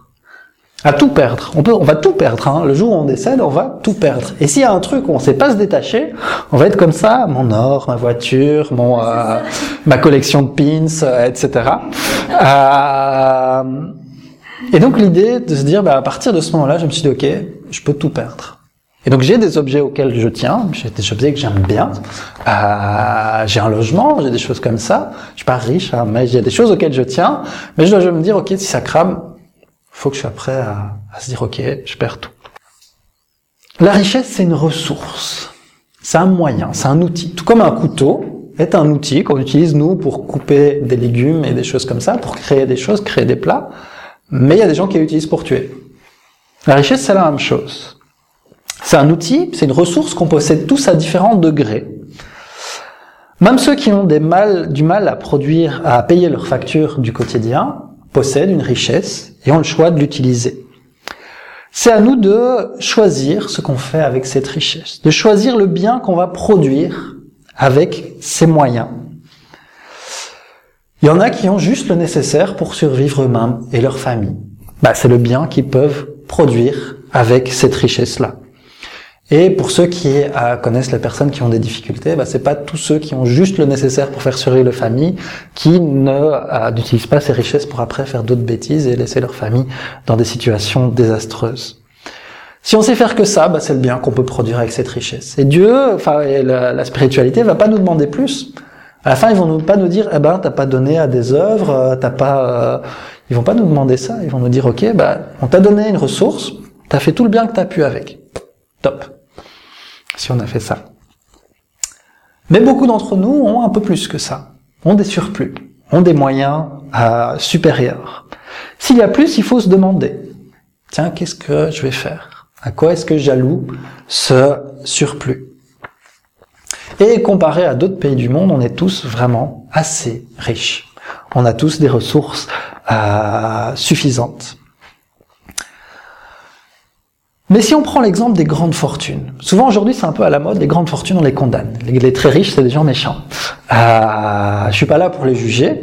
À tout perdre. On peut, on va tout perdre. Hein. Le jour où on décède, on va tout perdre. Et s'il y a un truc où on sait pas se détacher, on va être comme ça, mon or, ma voiture, mon, euh, ma collection de pins, euh, etc. Euh, et donc l'idée de se dire, bah, à partir de ce moment-là, je me suis dit, ok, je peux tout perdre. Et donc j'ai des objets auxquels je tiens, j'ai des objets que j'aime bien, euh, j'ai un logement, j'ai des choses comme ça. Je suis pas riche, hein, mais j'ai des choses auxquelles je tiens. Mais je dois je me dire, ok, si ça crame, faut que je sois prêt à, à se dire, ok, je perds tout. La richesse, c'est une ressource, c'est un moyen, c'est un outil. Tout comme un couteau est un outil qu'on utilise nous pour couper des légumes et des choses comme ça, pour créer des choses, créer des plats. Mais il y a des gens qui l'utilisent pour tuer. La richesse, c'est la même chose. C'est un outil, c'est une ressource qu'on possède tous à différents degrés. Même ceux qui ont des mal, du mal à produire, à payer leurs factures du quotidien, possèdent une richesse et ont le choix de l'utiliser. C'est à nous de choisir ce qu'on fait avec cette richesse, de choisir le bien qu'on va produire avec ces moyens. Il y en a qui ont juste le nécessaire pour survivre eux-mêmes et leur famille. Bah, c'est le bien qu'ils peuvent produire avec cette richesse-là. Et pour ceux qui euh, connaissent les personnes qui ont des difficultés, bah, c'est pas tous ceux qui ont juste le nécessaire pour faire survivre leur famille qui ne euh, n'utilisent pas ces richesses pour après faire d'autres bêtises et laisser leur famille dans des situations désastreuses. Si on sait faire que ça, bah, c'est le bien qu'on peut produire avec cette richesse. Et Dieu, enfin la, la, spiritualité, va pas nous demander plus. À la fin, ils vont pas nous dire, eh ben, t'as pas donné à des œuvres, euh, t'as pas, ils vont pas nous demander ça. Ils vont nous dire, ok, bah, on t'a donné une ressource, t'as fait tout le bien que t'as pu avec. Top si on a fait ça. Mais beaucoup d'entre nous ont un peu plus que ça, ont des surplus, ont des moyens euh, supérieurs. S'il y a plus, il faut se demander, tiens, qu'est-ce que je vais faire? À quoi est-ce que j'alloue ce surplus? Et comparé à d'autres pays du monde, on est tous vraiment assez riches. On a tous des ressources euh, suffisantes. Mais si on prend l'exemple des grandes fortunes, souvent aujourd'hui c'est un peu à la mode, les grandes fortunes on les condamne. Les, très riches c'est des gens méchants. Euh, je suis pas là pour les juger,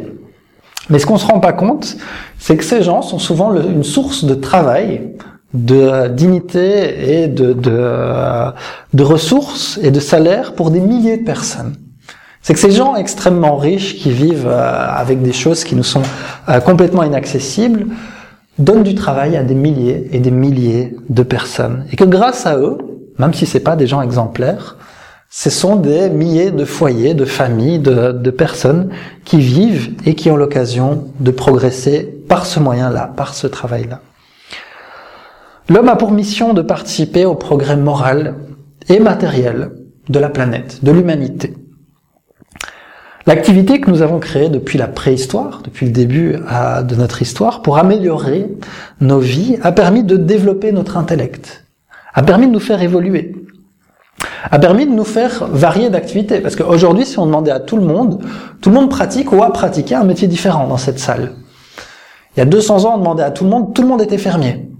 mais ce qu'on se rend pas compte, c'est que ces gens sont souvent une source de travail, de dignité et de, ressources et de salaires pour des milliers de personnes. C'est que ces gens extrêmement riches qui vivent euh, avec des choses qui nous sont euh, complètement inaccessibles, donnent du travail à des milliers et des milliers de personnes. Et que grâce à eux, même si c'est pas des gens exemplaires, ce sont des milliers de foyers, de familles, de, de personnes qui vivent et qui ont l'occasion de progresser par ce moyen-là, par ce travail-là. L'homme a pour mission de participer au progrès moral et matériel de la planète, de l'humanité. L'activité que nous avons créée depuis la préhistoire, depuis le début de notre histoire, pour améliorer nos vies, a permis de développer notre intellect, a permis de nous faire évoluer, a permis de nous faire varier d'activités. Parce qu'aujourd'hui, si on demandait à tout le monde, tout le monde pratique ou a pratiqué un métier différent dans cette salle. Il y a 200 ans, on demandait à tout le monde, tout le monde était fermier.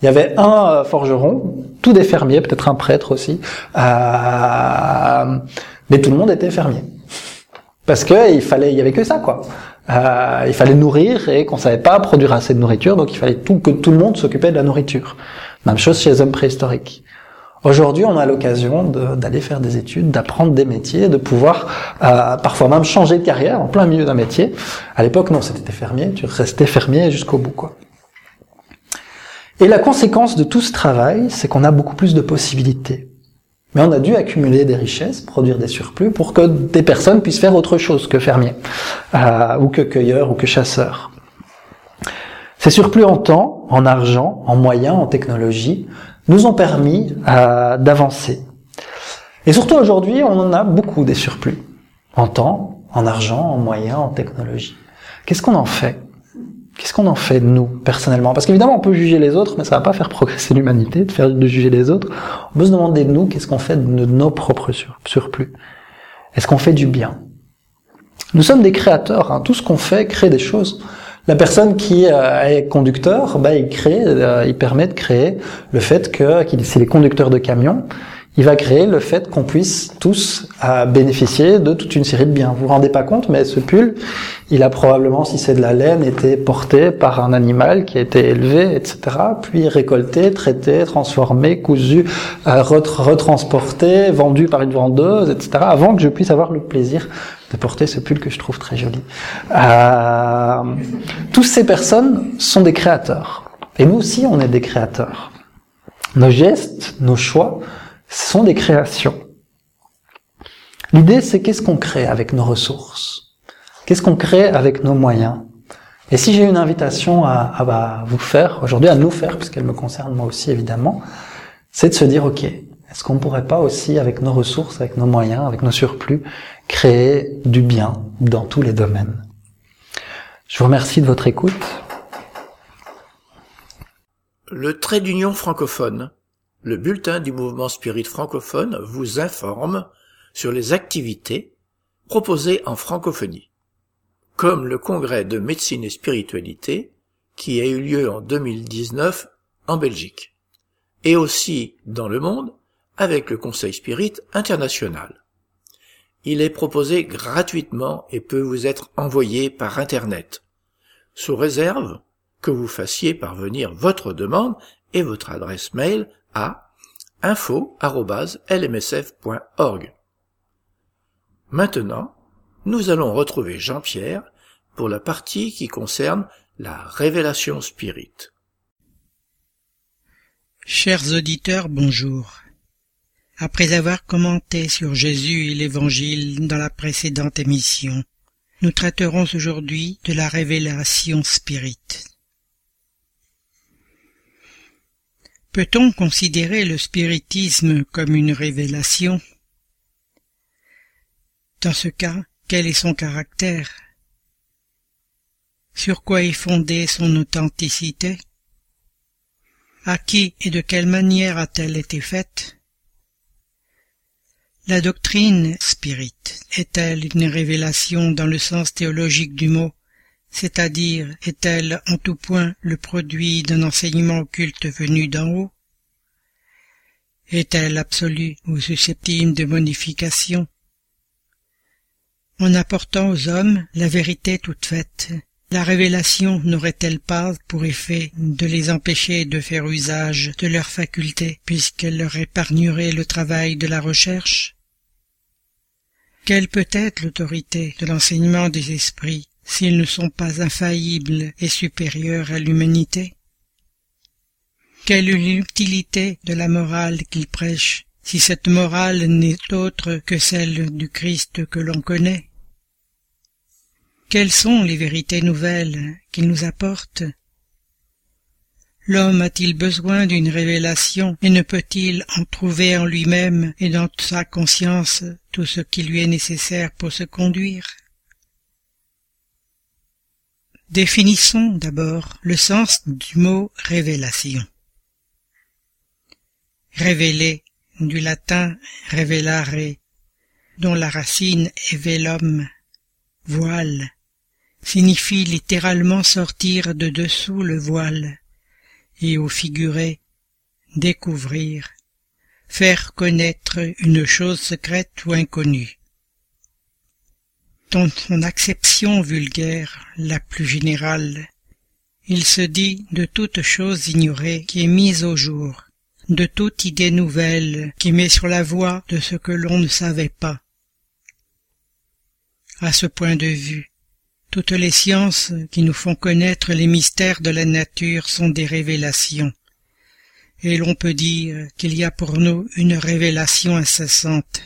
Il y avait un euh, forgeron, tous des fermiers, peut-être un prêtre aussi, euh, mais tout le monde était fermier. Parce que il fallait, il y avait que ça, quoi. Euh, il fallait nourrir et qu'on savait pas produire assez de nourriture, donc il fallait tout, que tout le monde s'occupait de la nourriture. Même chose chez les hommes préhistoriques. Aujourd'hui, on a l'occasion d'aller faire des études, d'apprendre des métiers, de pouvoir euh, parfois même changer de carrière en plein milieu d'un métier. À l'époque, non, c'était fermier, tu restais fermier jusqu'au bout, quoi. Et la conséquence de tout ce travail, c'est qu'on a beaucoup plus de possibilités. Mais on a dû accumuler des richesses, produire des surplus pour que des personnes puissent faire autre chose que fermier, euh, ou que cueilleur, ou que chasseur. Ces surplus en temps, en argent, en moyens, en technologie, nous ont permis euh, d'avancer. Et surtout aujourd'hui, on en a beaucoup des surplus. En temps, en argent, en moyens, en technologie. Qu'est-ce qu'on en fait? Qu'est-ce qu'on en fait de nous personnellement? Parce qu'évidemment, on peut juger les autres, mais ça va pas faire progresser l'humanité de faire de juger les autres. On peut se demander de nous qu'est-ce qu'on fait de nos propres surplus? Est-ce qu'on fait du bien? Nous sommes des créateurs. Hein. Tout ce qu'on fait crée des choses. La personne qui euh, est conducteur, bah, il crée, euh, il permet de créer le fait que, s'il est conducteur de camion, il va créer le fait qu'on puisse tous euh, bénéficier de toute une série de biens. Vous vous rendez pas compte, mais ce pull, il a probablement, si c'est de la laine, été porté par un animal qui a été élevé, etc., puis récolté, traité, transformé, cousu, euh, retransporté, vendu par une vendeuse, etc., avant que je puisse avoir le plaisir de porter ce pull que je trouve très joli. Euh, toutes ces personnes sont des créateurs. Et nous aussi, on est des créateurs. Nos gestes, nos choix, ce sont des créations. L'idée, c'est qu'est-ce qu'on crée avec nos ressources? Qu'est-ce qu'on crée avec nos moyens? Et si j'ai une invitation à, vous faire, aujourd'hui à nous faire, puisqu'elle me concerne moi aussi évidemment, c'est de se dire, ok, est-ce qu'on pourrait pas aussi, avec nos ressources, avec nos moyens, avec nos surplus, créer du bien dans tous les domaines? Je vous remercie de votre écoute. Le trait d'union francophone le bulletin du mouvement spirit francophone vous informe sur les activités proposées en francophonie, comme le congrès de médecine et spiritualité qui a eu lieu en 2019 en Belgique, et aussi dans le monde avec le Conseil Spirit international. Il est proposé gratuitement et peut vous être envoyé par Internet, sous réserve que vous fassiez parvenir votre demande et votre adresse mail à info.lmsf.org. Maintenant, nous allons retrouver Jean-Pierre pour la partie qui concerne la révélation spirit. Chers auditeurs, bonjour. Après avoir commenté sur Jésus et l'Évangile dans la précédente émission, nous traiterons aujourd'hui de la révélation spirit. Peut-on considérer le spiritisme comme une révélation? Dans ce cas, quel est son caractère? Sur quoi est fondée son authenticité? À qui et de quelle manière a-t-elle été faite? La doctrine spirit est-elle une révélation dans le sens théologique du mot? C'est-à-dire est-elle en tout point le produit d'un enseignement occulte venu d'en haut? Est-elle absolue ou susceptible de modification? En apportant aux hommes la vérité toute faite, la révélation n'aurait-elle pas pour effet de les empêcher de faire usage de leurs facultés puisqu'elle leur épargnerait le travail de la recherche? Quelle peut être l'autorité de l'enseignement des esprits? S'ils ne sont pas infaillibles et supérieurs à l'humanité? Quelle est l'utilité de la morale qu'ils prêchent si cette morale n'est autre que celle du Christ que l'on connaît? Quelles sont les vérités nouvelles qu'ils nous apportent? L'homme a-t-il besoin d'une révélation et ne peut-il en trouver en lui-même et dans sa conscience tout ce qui lui est nécessaire pour se conduire? Définissons d'abord le sens du mot révélation. Révéler, du latin revelare, dont la racine est velum, voile, signifie littéralement sortir de dessous le voile, et au figuré, découvrir, faire connaître une chose secrète ou inconnue dans son acception vulgaire la plus générale. Il se dit de toute chose ignorée qui est mise au jour, de toute idée nouvelle qui met sur la voie de ce que l'on ne savait pas. À ce point de vue, toutes les sciences qui nous font connaître les mystères de la nature sont des révélations, et l'on peut dire qu'il y a pour nous une révélation incessante.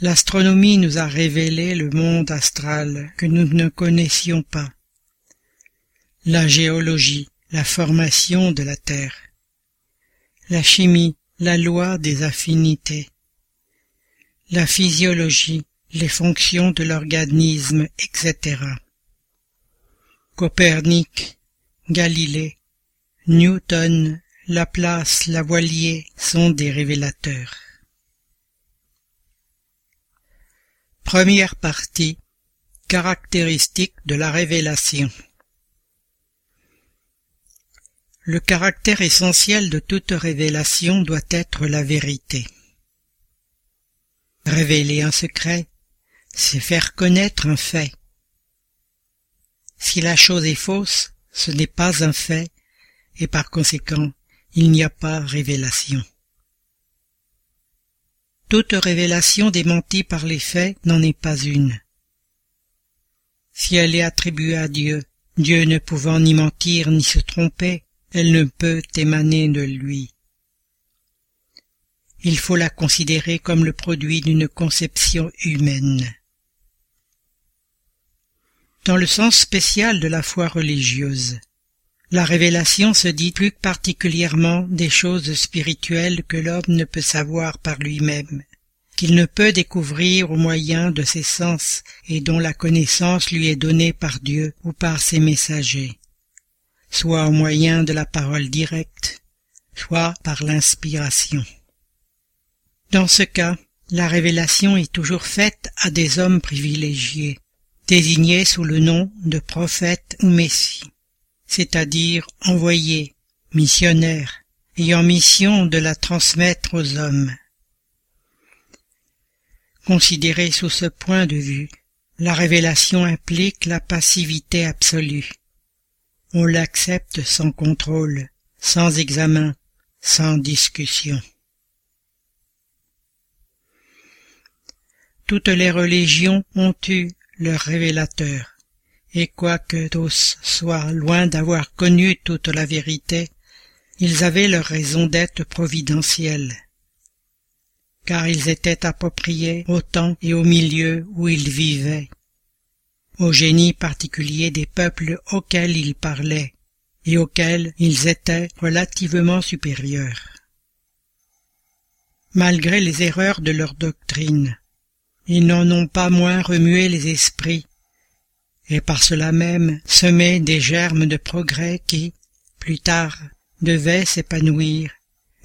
L'astronomie nous a révélé le monde astral que nous ne connaissions pas. La géologie, la formation de la Terre. La chimie, la loi des affinités. La physiologie, les fonctions de l'organisme, etc. Copernic, Galilée, Newton, Laplace, Lavoisier sont des révélateurs. Première partie Caractéristiques de la révélation Le caractère essentiel de toute révélation doit être la vérité. Révéler un secret, c'est faire connaître un fait. Si la chose est fausse, ce n'est pas un fait, et par conséquent, il n'y a pas révélation. Toute révélation démentie par les faits n'en est pas une. Si elle est attribuée à Dieu, Dieu ne pouvant ni mentir ni se tromper, elle ne peut émaner de lui. Il faut la considérer comme le produit d'une conception humaine. Dans le sens spécial de la foi religieuse, la révélation se dit plus particulièrement des choses spirituelles que l'homme ne peut savoir par lui-même, qu'il ne peut découvrir au moyen de ses sens et dont la connaissance lui est donnée par Dieu ou par ses messagers soit au moyen de la parole directe, soit par l'inspiration. Dans ce cas, la révélation est toujours faite à des hommes privilégiés, désignés sous le nom de prophètes ou messie, c'est-à-dire envoyés, missionnaires, ayant mission de la transmettre aux hommes. Considérée sous ce point de vue, la révélation implique la passivité absolue, on l'accepte sans contrôle, sans examen, sans discussion. Toutes les religions ont eu leur révélateur, et quoique tous soient loin d'avoir connu toute la vérité, ils avaient leur raison d'être providentielle, car ils étaient appropriés au temps et au milieu où ils vivaient au génie particulier des peuples auxquels ils parlaient et auxquels ils étaient relativement supérieurs. Malgré les erreurs de leur doctrine, ils n'en ont pas moins remué les esprits, et par cela même semé des germes de progrès qui, plus tard, devaient s'épanouir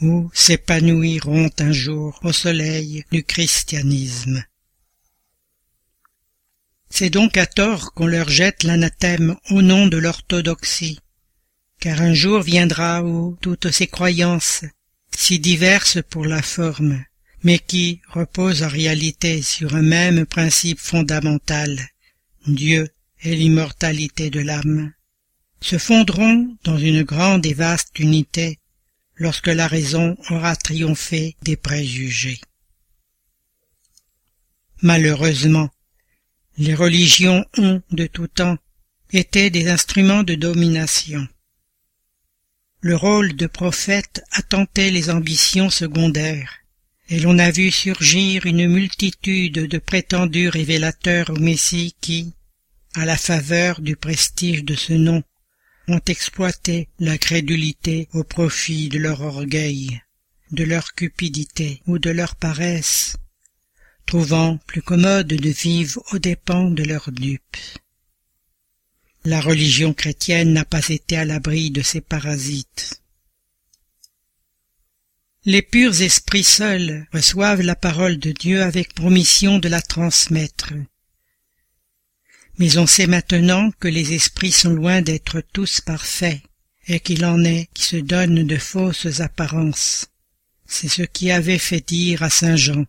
ou s'épanouiront un jour au soleil du christianisme. C'est donc à tort qu'on leur jette l'anathème au nom de l'orthodoxie, car un jour viendra où toutes ces croyances, si diverses pour la forme, mais qui reposent en réalité sur un même principe fondamental, Dieu et l'immortalité de l'âme, se fondront dans une grande et vaste unité lorsque la raison aura triomphé des préjugés. Malheureusement, les religions ont, de tout temps, été des instruments de domination. Le rôle de prophète a les ambitions secondaires, et l'on a vu surgir une multitude de prétendus révélateurs au Messie qui, à la faveur du prestige de ce nom, ont exploité la crédulité au profit de leur orgueil, de leur cupidité ou de leur paresse, trouvant plus commode de vivre aux dépens de leurs dupes. La religion chrétienne n'a pas été à l'abri de ces parasites. Les purs esprits seuls reçoivent la parole de Dieu avec promission de la transmettre. Mais on sait maintenant que les esprits sont loin d'être tous parfaits, et qu'il en est qui se donnent de fausses apparences. C'est ce qui avait fait dire à Saint Jean.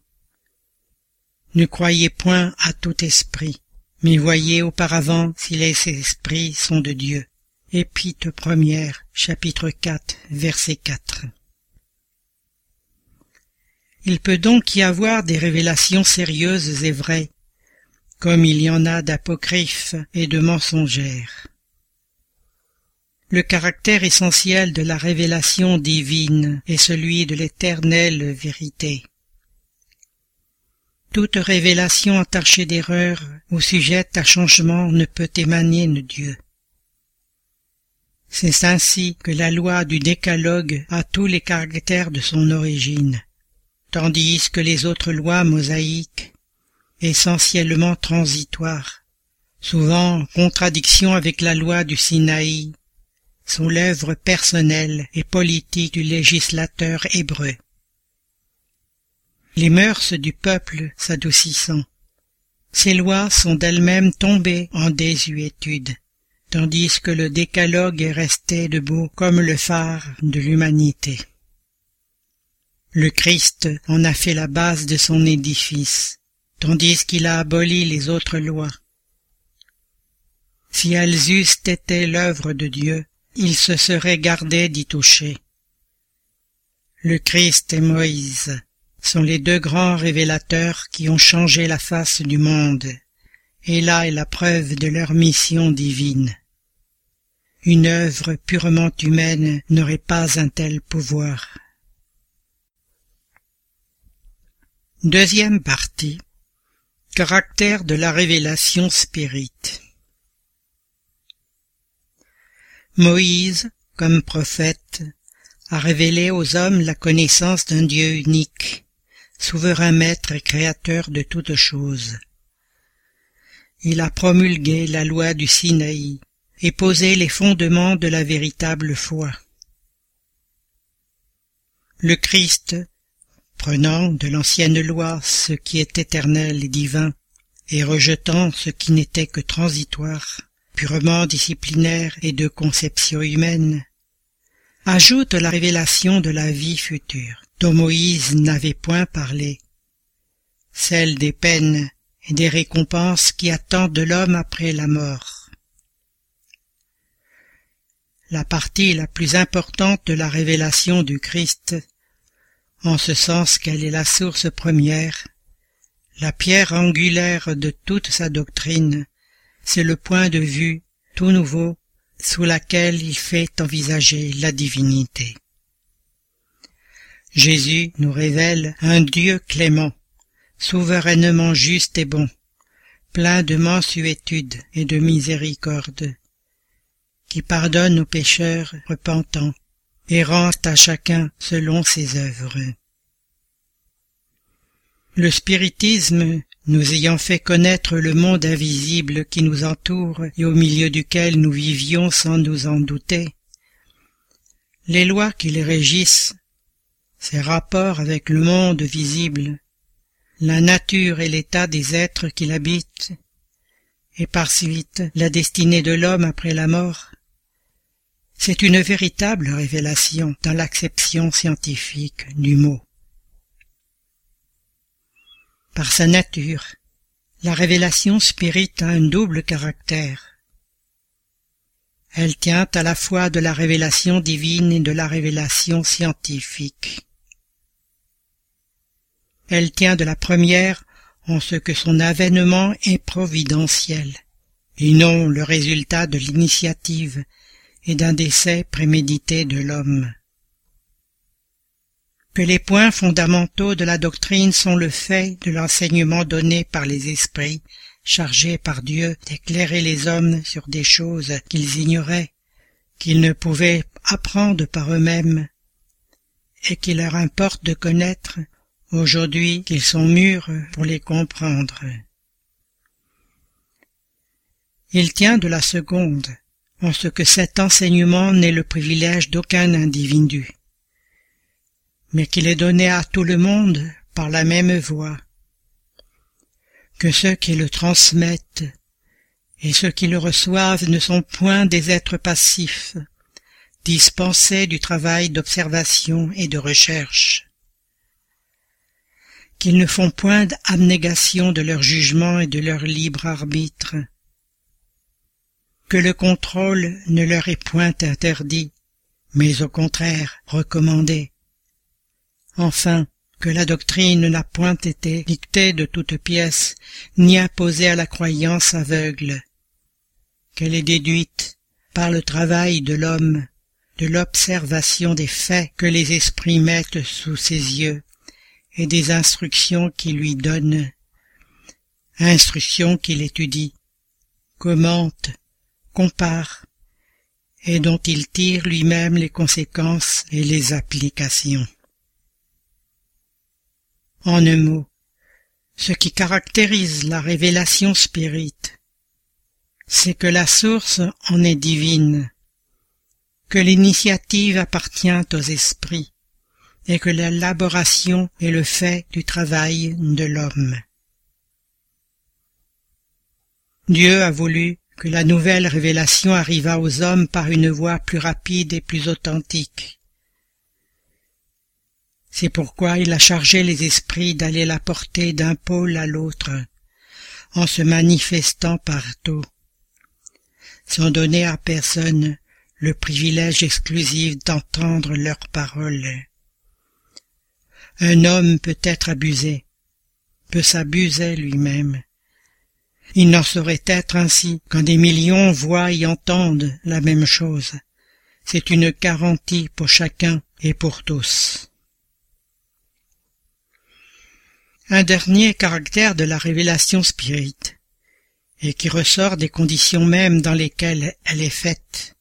Ne croyez point à tout esprit, mais voyez auparavant si les esprits sont de Dieu. Épître première, chapitre 4, verset 4. Il peut donc y avoir des révélations sérieuses et vraies, comme il y en a d'apocryphes et de mensongères. Le caractère essentiel de la révélation divine est celui de l'éternelle vérité. Toute révélation entachée d'erreur ou sujette à changement ne peut émaner de Dieu. C'est ainsi que la loi du décalogue a tous les caractères de son origine, tandis que les autres lois mosaïques, essentiellement transitoires, souvent en contradiction avec la loi du Sinaï, sont l'œuvre personnelle et politique du législateur hébreu les mœurs du peuple s'adoucissant. Ces lois sont d'elles-mêmes tombées en désuétude, tandis que le décalogue est resté debout comme le phare de l'humanité. Le Christ en a fait la base de son édifice, tandis qu'il a aboli les autres lois. Si elles eussent été l'œuvre de Dieu, il se serait gardé d'y toucher. Le Christ et Moïse sont les deux grands révélateurs qui ont changé la face du monde, et là est la preuve de leur mission divine. Une œuvre purement humaine n'aurait pas un tel pouvoir. Deuxième partie. Caractère de la révélation spirite. Moïse, comme prophète, a révélé aux hommes la connaissance d'un Dieu unique, souverain maître et créateur de toutes choses. Il a promulgué la loi du Sinaï, et poser les fondements de la véritable foi. Le Christ, prenant de l'ancienne loi ce qui est éternel et divin, et rejetant ce qui n'était que transitoire, purement disciplinaire et de conception humaine, ajoute la révélation de la vie future, dont Moïse n'avait point parlé, celle des peines et des récompenses qui attendent de l'homme après la mort. La partie la plus importante de la révélation du Christ, en ce sens qu'elle est la source première, la pierre angulaire de toute sa doctrine, c'est le point de vue tout nouveau sous laquelle il fait envisager la divinité. Jésus nous révèle un Dieu clément, souverainement juste et bon, plein de mansuétude et de miséricorde, qui pardonne aux pécheurs repentants et rend à chacun selon ses œuvres. Le spiritisme, nous ayant fait connaître le monde invisible qui nous entoure et au milieu duquel nous vivions sans nous en douter, les lois qui les régissent, ses rapports avec le monde visible, la nature et l'état des êtres qui l'habitent, et par suite la destinée de l'homme après la mort, c'est une véritable révélation dans l'acception scientifique du mot. Par sa nature, la révélation spirite a un double caractère. Elle tient à la fois de la révélation divine et de la révélation scientifique. Elle tient de la première en ce que son avènement est providentiel, et non le résultat de l'initiative et d'un décès prémédité de l'homme. Que les points fondamentaux de la doctrine sont le fait de l'enseignement donné par les esprits chargés par Dieu d'éclairer les hommes sur des choses qu'ils ignoraient, qu'ils ne pouvaient apprendre par eux-mêmes, et qu'il leur importe de connaître aujourd'hui qu'ils sont mûrs pour les comprendre. Il tient de la seconde, en ce que cet enseignement n'est le privilège d'aucun individu, mais qu'il est donné à tout le monde par la même voie, que ceux qui le transmettent et ceux qui le reçoivent ne sont point des êtres passifs, dispensés du travail d'observation et de recherche, qu'ils ne font point d'abnégation de leur jugement et de leur libre arbitre, que le contrôle ne leur est point interdit, mais au contraire recommandé. Enfin, que la doctrine n'a point été dictée de toutes pièces, ni imposée à la croyance aveugle, qu'elle est déduite par le travail de l'homme, de l'observation des faits que les esprits mettent sous ses yeux, et des instructions qu'il lui donne, instructions qu'il étudie, commente, compare et dont il tire lui-même les conséquences et les applications. En un mot, ce qui caractérise la révélation spirite, c'est que la source en est divine, que l'initiative appartient aux esprits, et que l'élaboration est le fait du travail de l'homme. Dieu a voulu que la nouvelle révélation arriva aux hommes par une voie plus rapide et plus authentique. C'est pourquoi il a chargé les esprits d'aller la porter d'un pôle à l'autre, en se manifestant partout, sans donner à personne le privilège exclusif d'entendre leurs paroles. Un homme peut être abusé, peut s'abuser lui-même. Il n'en saurait être ainsi quand des millions voient et entendent la même chose. C'est une garantie pour chacun et pour tous. Un dernier caractère de la révélation spirite, et qui ressort des conditions mêmes dans lesquelles elle est faite,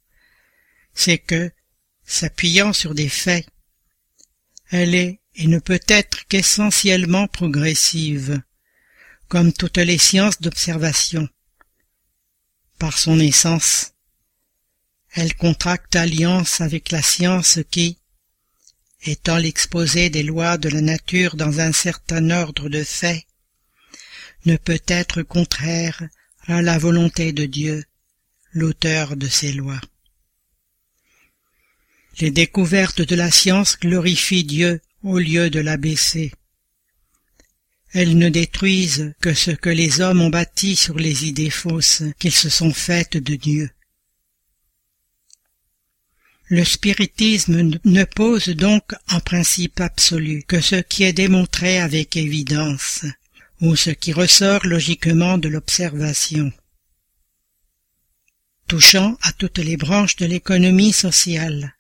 c'est que, s'appuyant sur des faits, elle est et ne peut être qu'essentiellement progressive, comme toutes les sciences d'observation. Par son essence, elle contracte alliance avec la science qui, étant l'exposé des lois de la nature dans un certain ordre de faits, ne peut être contraire à la volonté de Dieu, l'auteur de ces lois. Les découvertes de la science glorifient Dieu au lieu de l'abaisser. Elles ne détruisent que ce que les hommes ont bâti sur les idées fausses qu'ils se sont faites de Dieu. Le spiritisme ne pose donc en principe absolu que ce qui est démontré avec évidence, ou ce qui ressort logiquement de l'observation. Touchant à toutes les branches de l'économie sociale,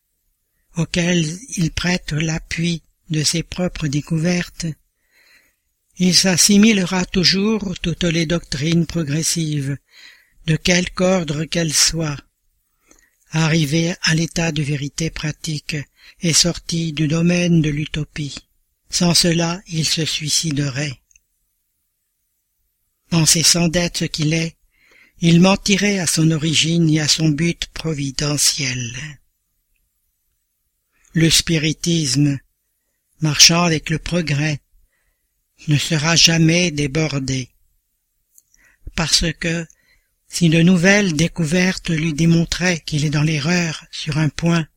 auxquelles il prête l'appui de ses propres découvertes, il s'assimilera toujours toutes les doctrines progressives, de quelque ordre qu'elles soient, arrivé à l'état de vérité pratique et sorti du domaine de l'utopie. Sans cela, il se suiciderait. Pensez sans dette ce qu'il est, il mentirait à son origine et à son but providentiel. Le spiritisme, marchant avec le progrès, ne sera jamais débordé. Parce que, si de nouvelles découvertes lui démontraient qu'il est dans l'erreur sur un point,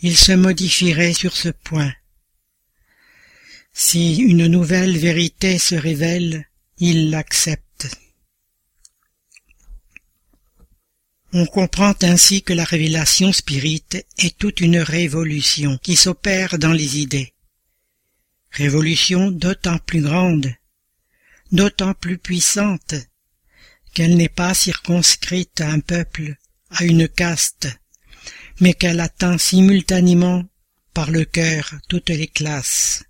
il se modifierait sur ce point. Si une nouvelle vérité se révèle, il l'accepte. On comprend ainsi que la révélation spirite est toute une révolution qui s'opère dans les idées. Révolution d'autant plus grande, d'autant plus puissante, qu'elle n'est pas circonscrite à un peuple, à une caste, mais qu'elle atteint simultanément par le cœur toutes les classes,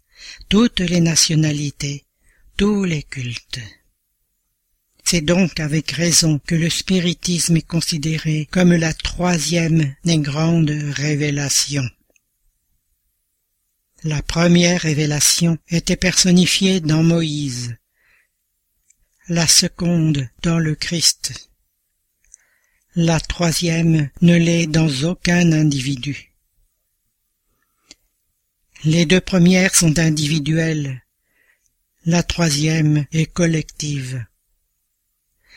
toutes les nationalités, tous les cultes. C'est donc avec raison que le spiritisme est considéré comme la troisième des grandes révélations. La première révélation était personnifiée dans Moïse, la seconde dans le Christ. La troisième ne l'est dans aucun individu. Les deux premières sont individuelles, la troisième est collective.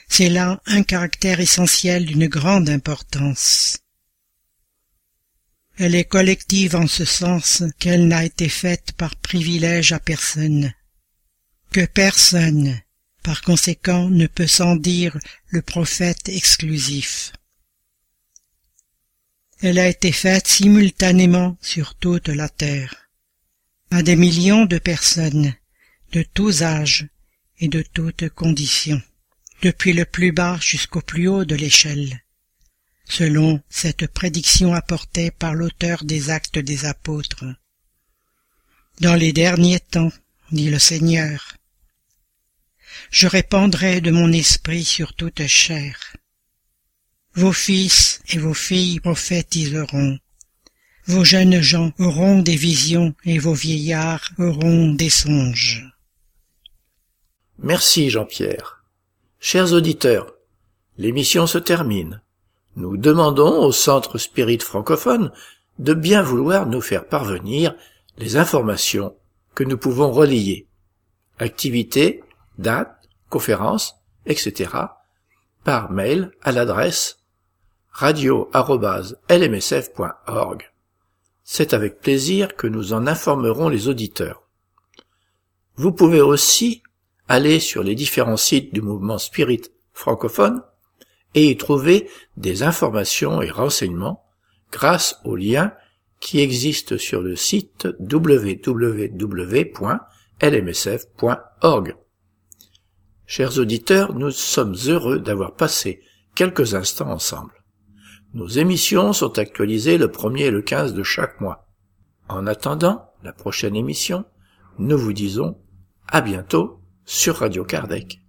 C'est là un caractère essentiel d'une grande importance. Elle est collective en ce sens qu'elle n'a été faite par privilège à personne, que personne, par conséquent, ne peut sans dire le prophète exclusif. Elle a été faite simultanément sur toute la terre, à des millions de personnes, de tous âges et de toutes conditions, depuis le plus bas jusqu'au plus haut de l'échelle, selon cette prédiction apportée par l'auteur des actes des apôtres. Dans les derniers temps, dit le Seigneur, je répandrai de mon esprit sur toute chair. Vos fils et vos filles prophétiseront. Vos jeunes gens auront des visions et vos vieillards auront des songes. Merci Jean-Pierre. Chers auditeurs, l'émission se termine. Nous demandons au Centre Spirit francophone de bien vouloir nous faire parvenir les informations que nous pouvons relier. Activités, dates, conférences, etc. par mail à l'adresse radio.lmsf.org. C'est avec plaisir que nous en informerons les auditeurs. Vous pouvez aussi aller sur les différents sites du mouvement Spirit francophone et y trouver des informations et renseignements grâce aux liens qui existent sur le site www.lmsf.org. Chers auditeurs, nous sommes heureux d'avoir passé quelques instants ensemble. Nos émissions sont actualisées le 1er et le 15 de chaque mois. En attendant la prochaine émission, nous vous disons à bientôt sur Radio Kardec.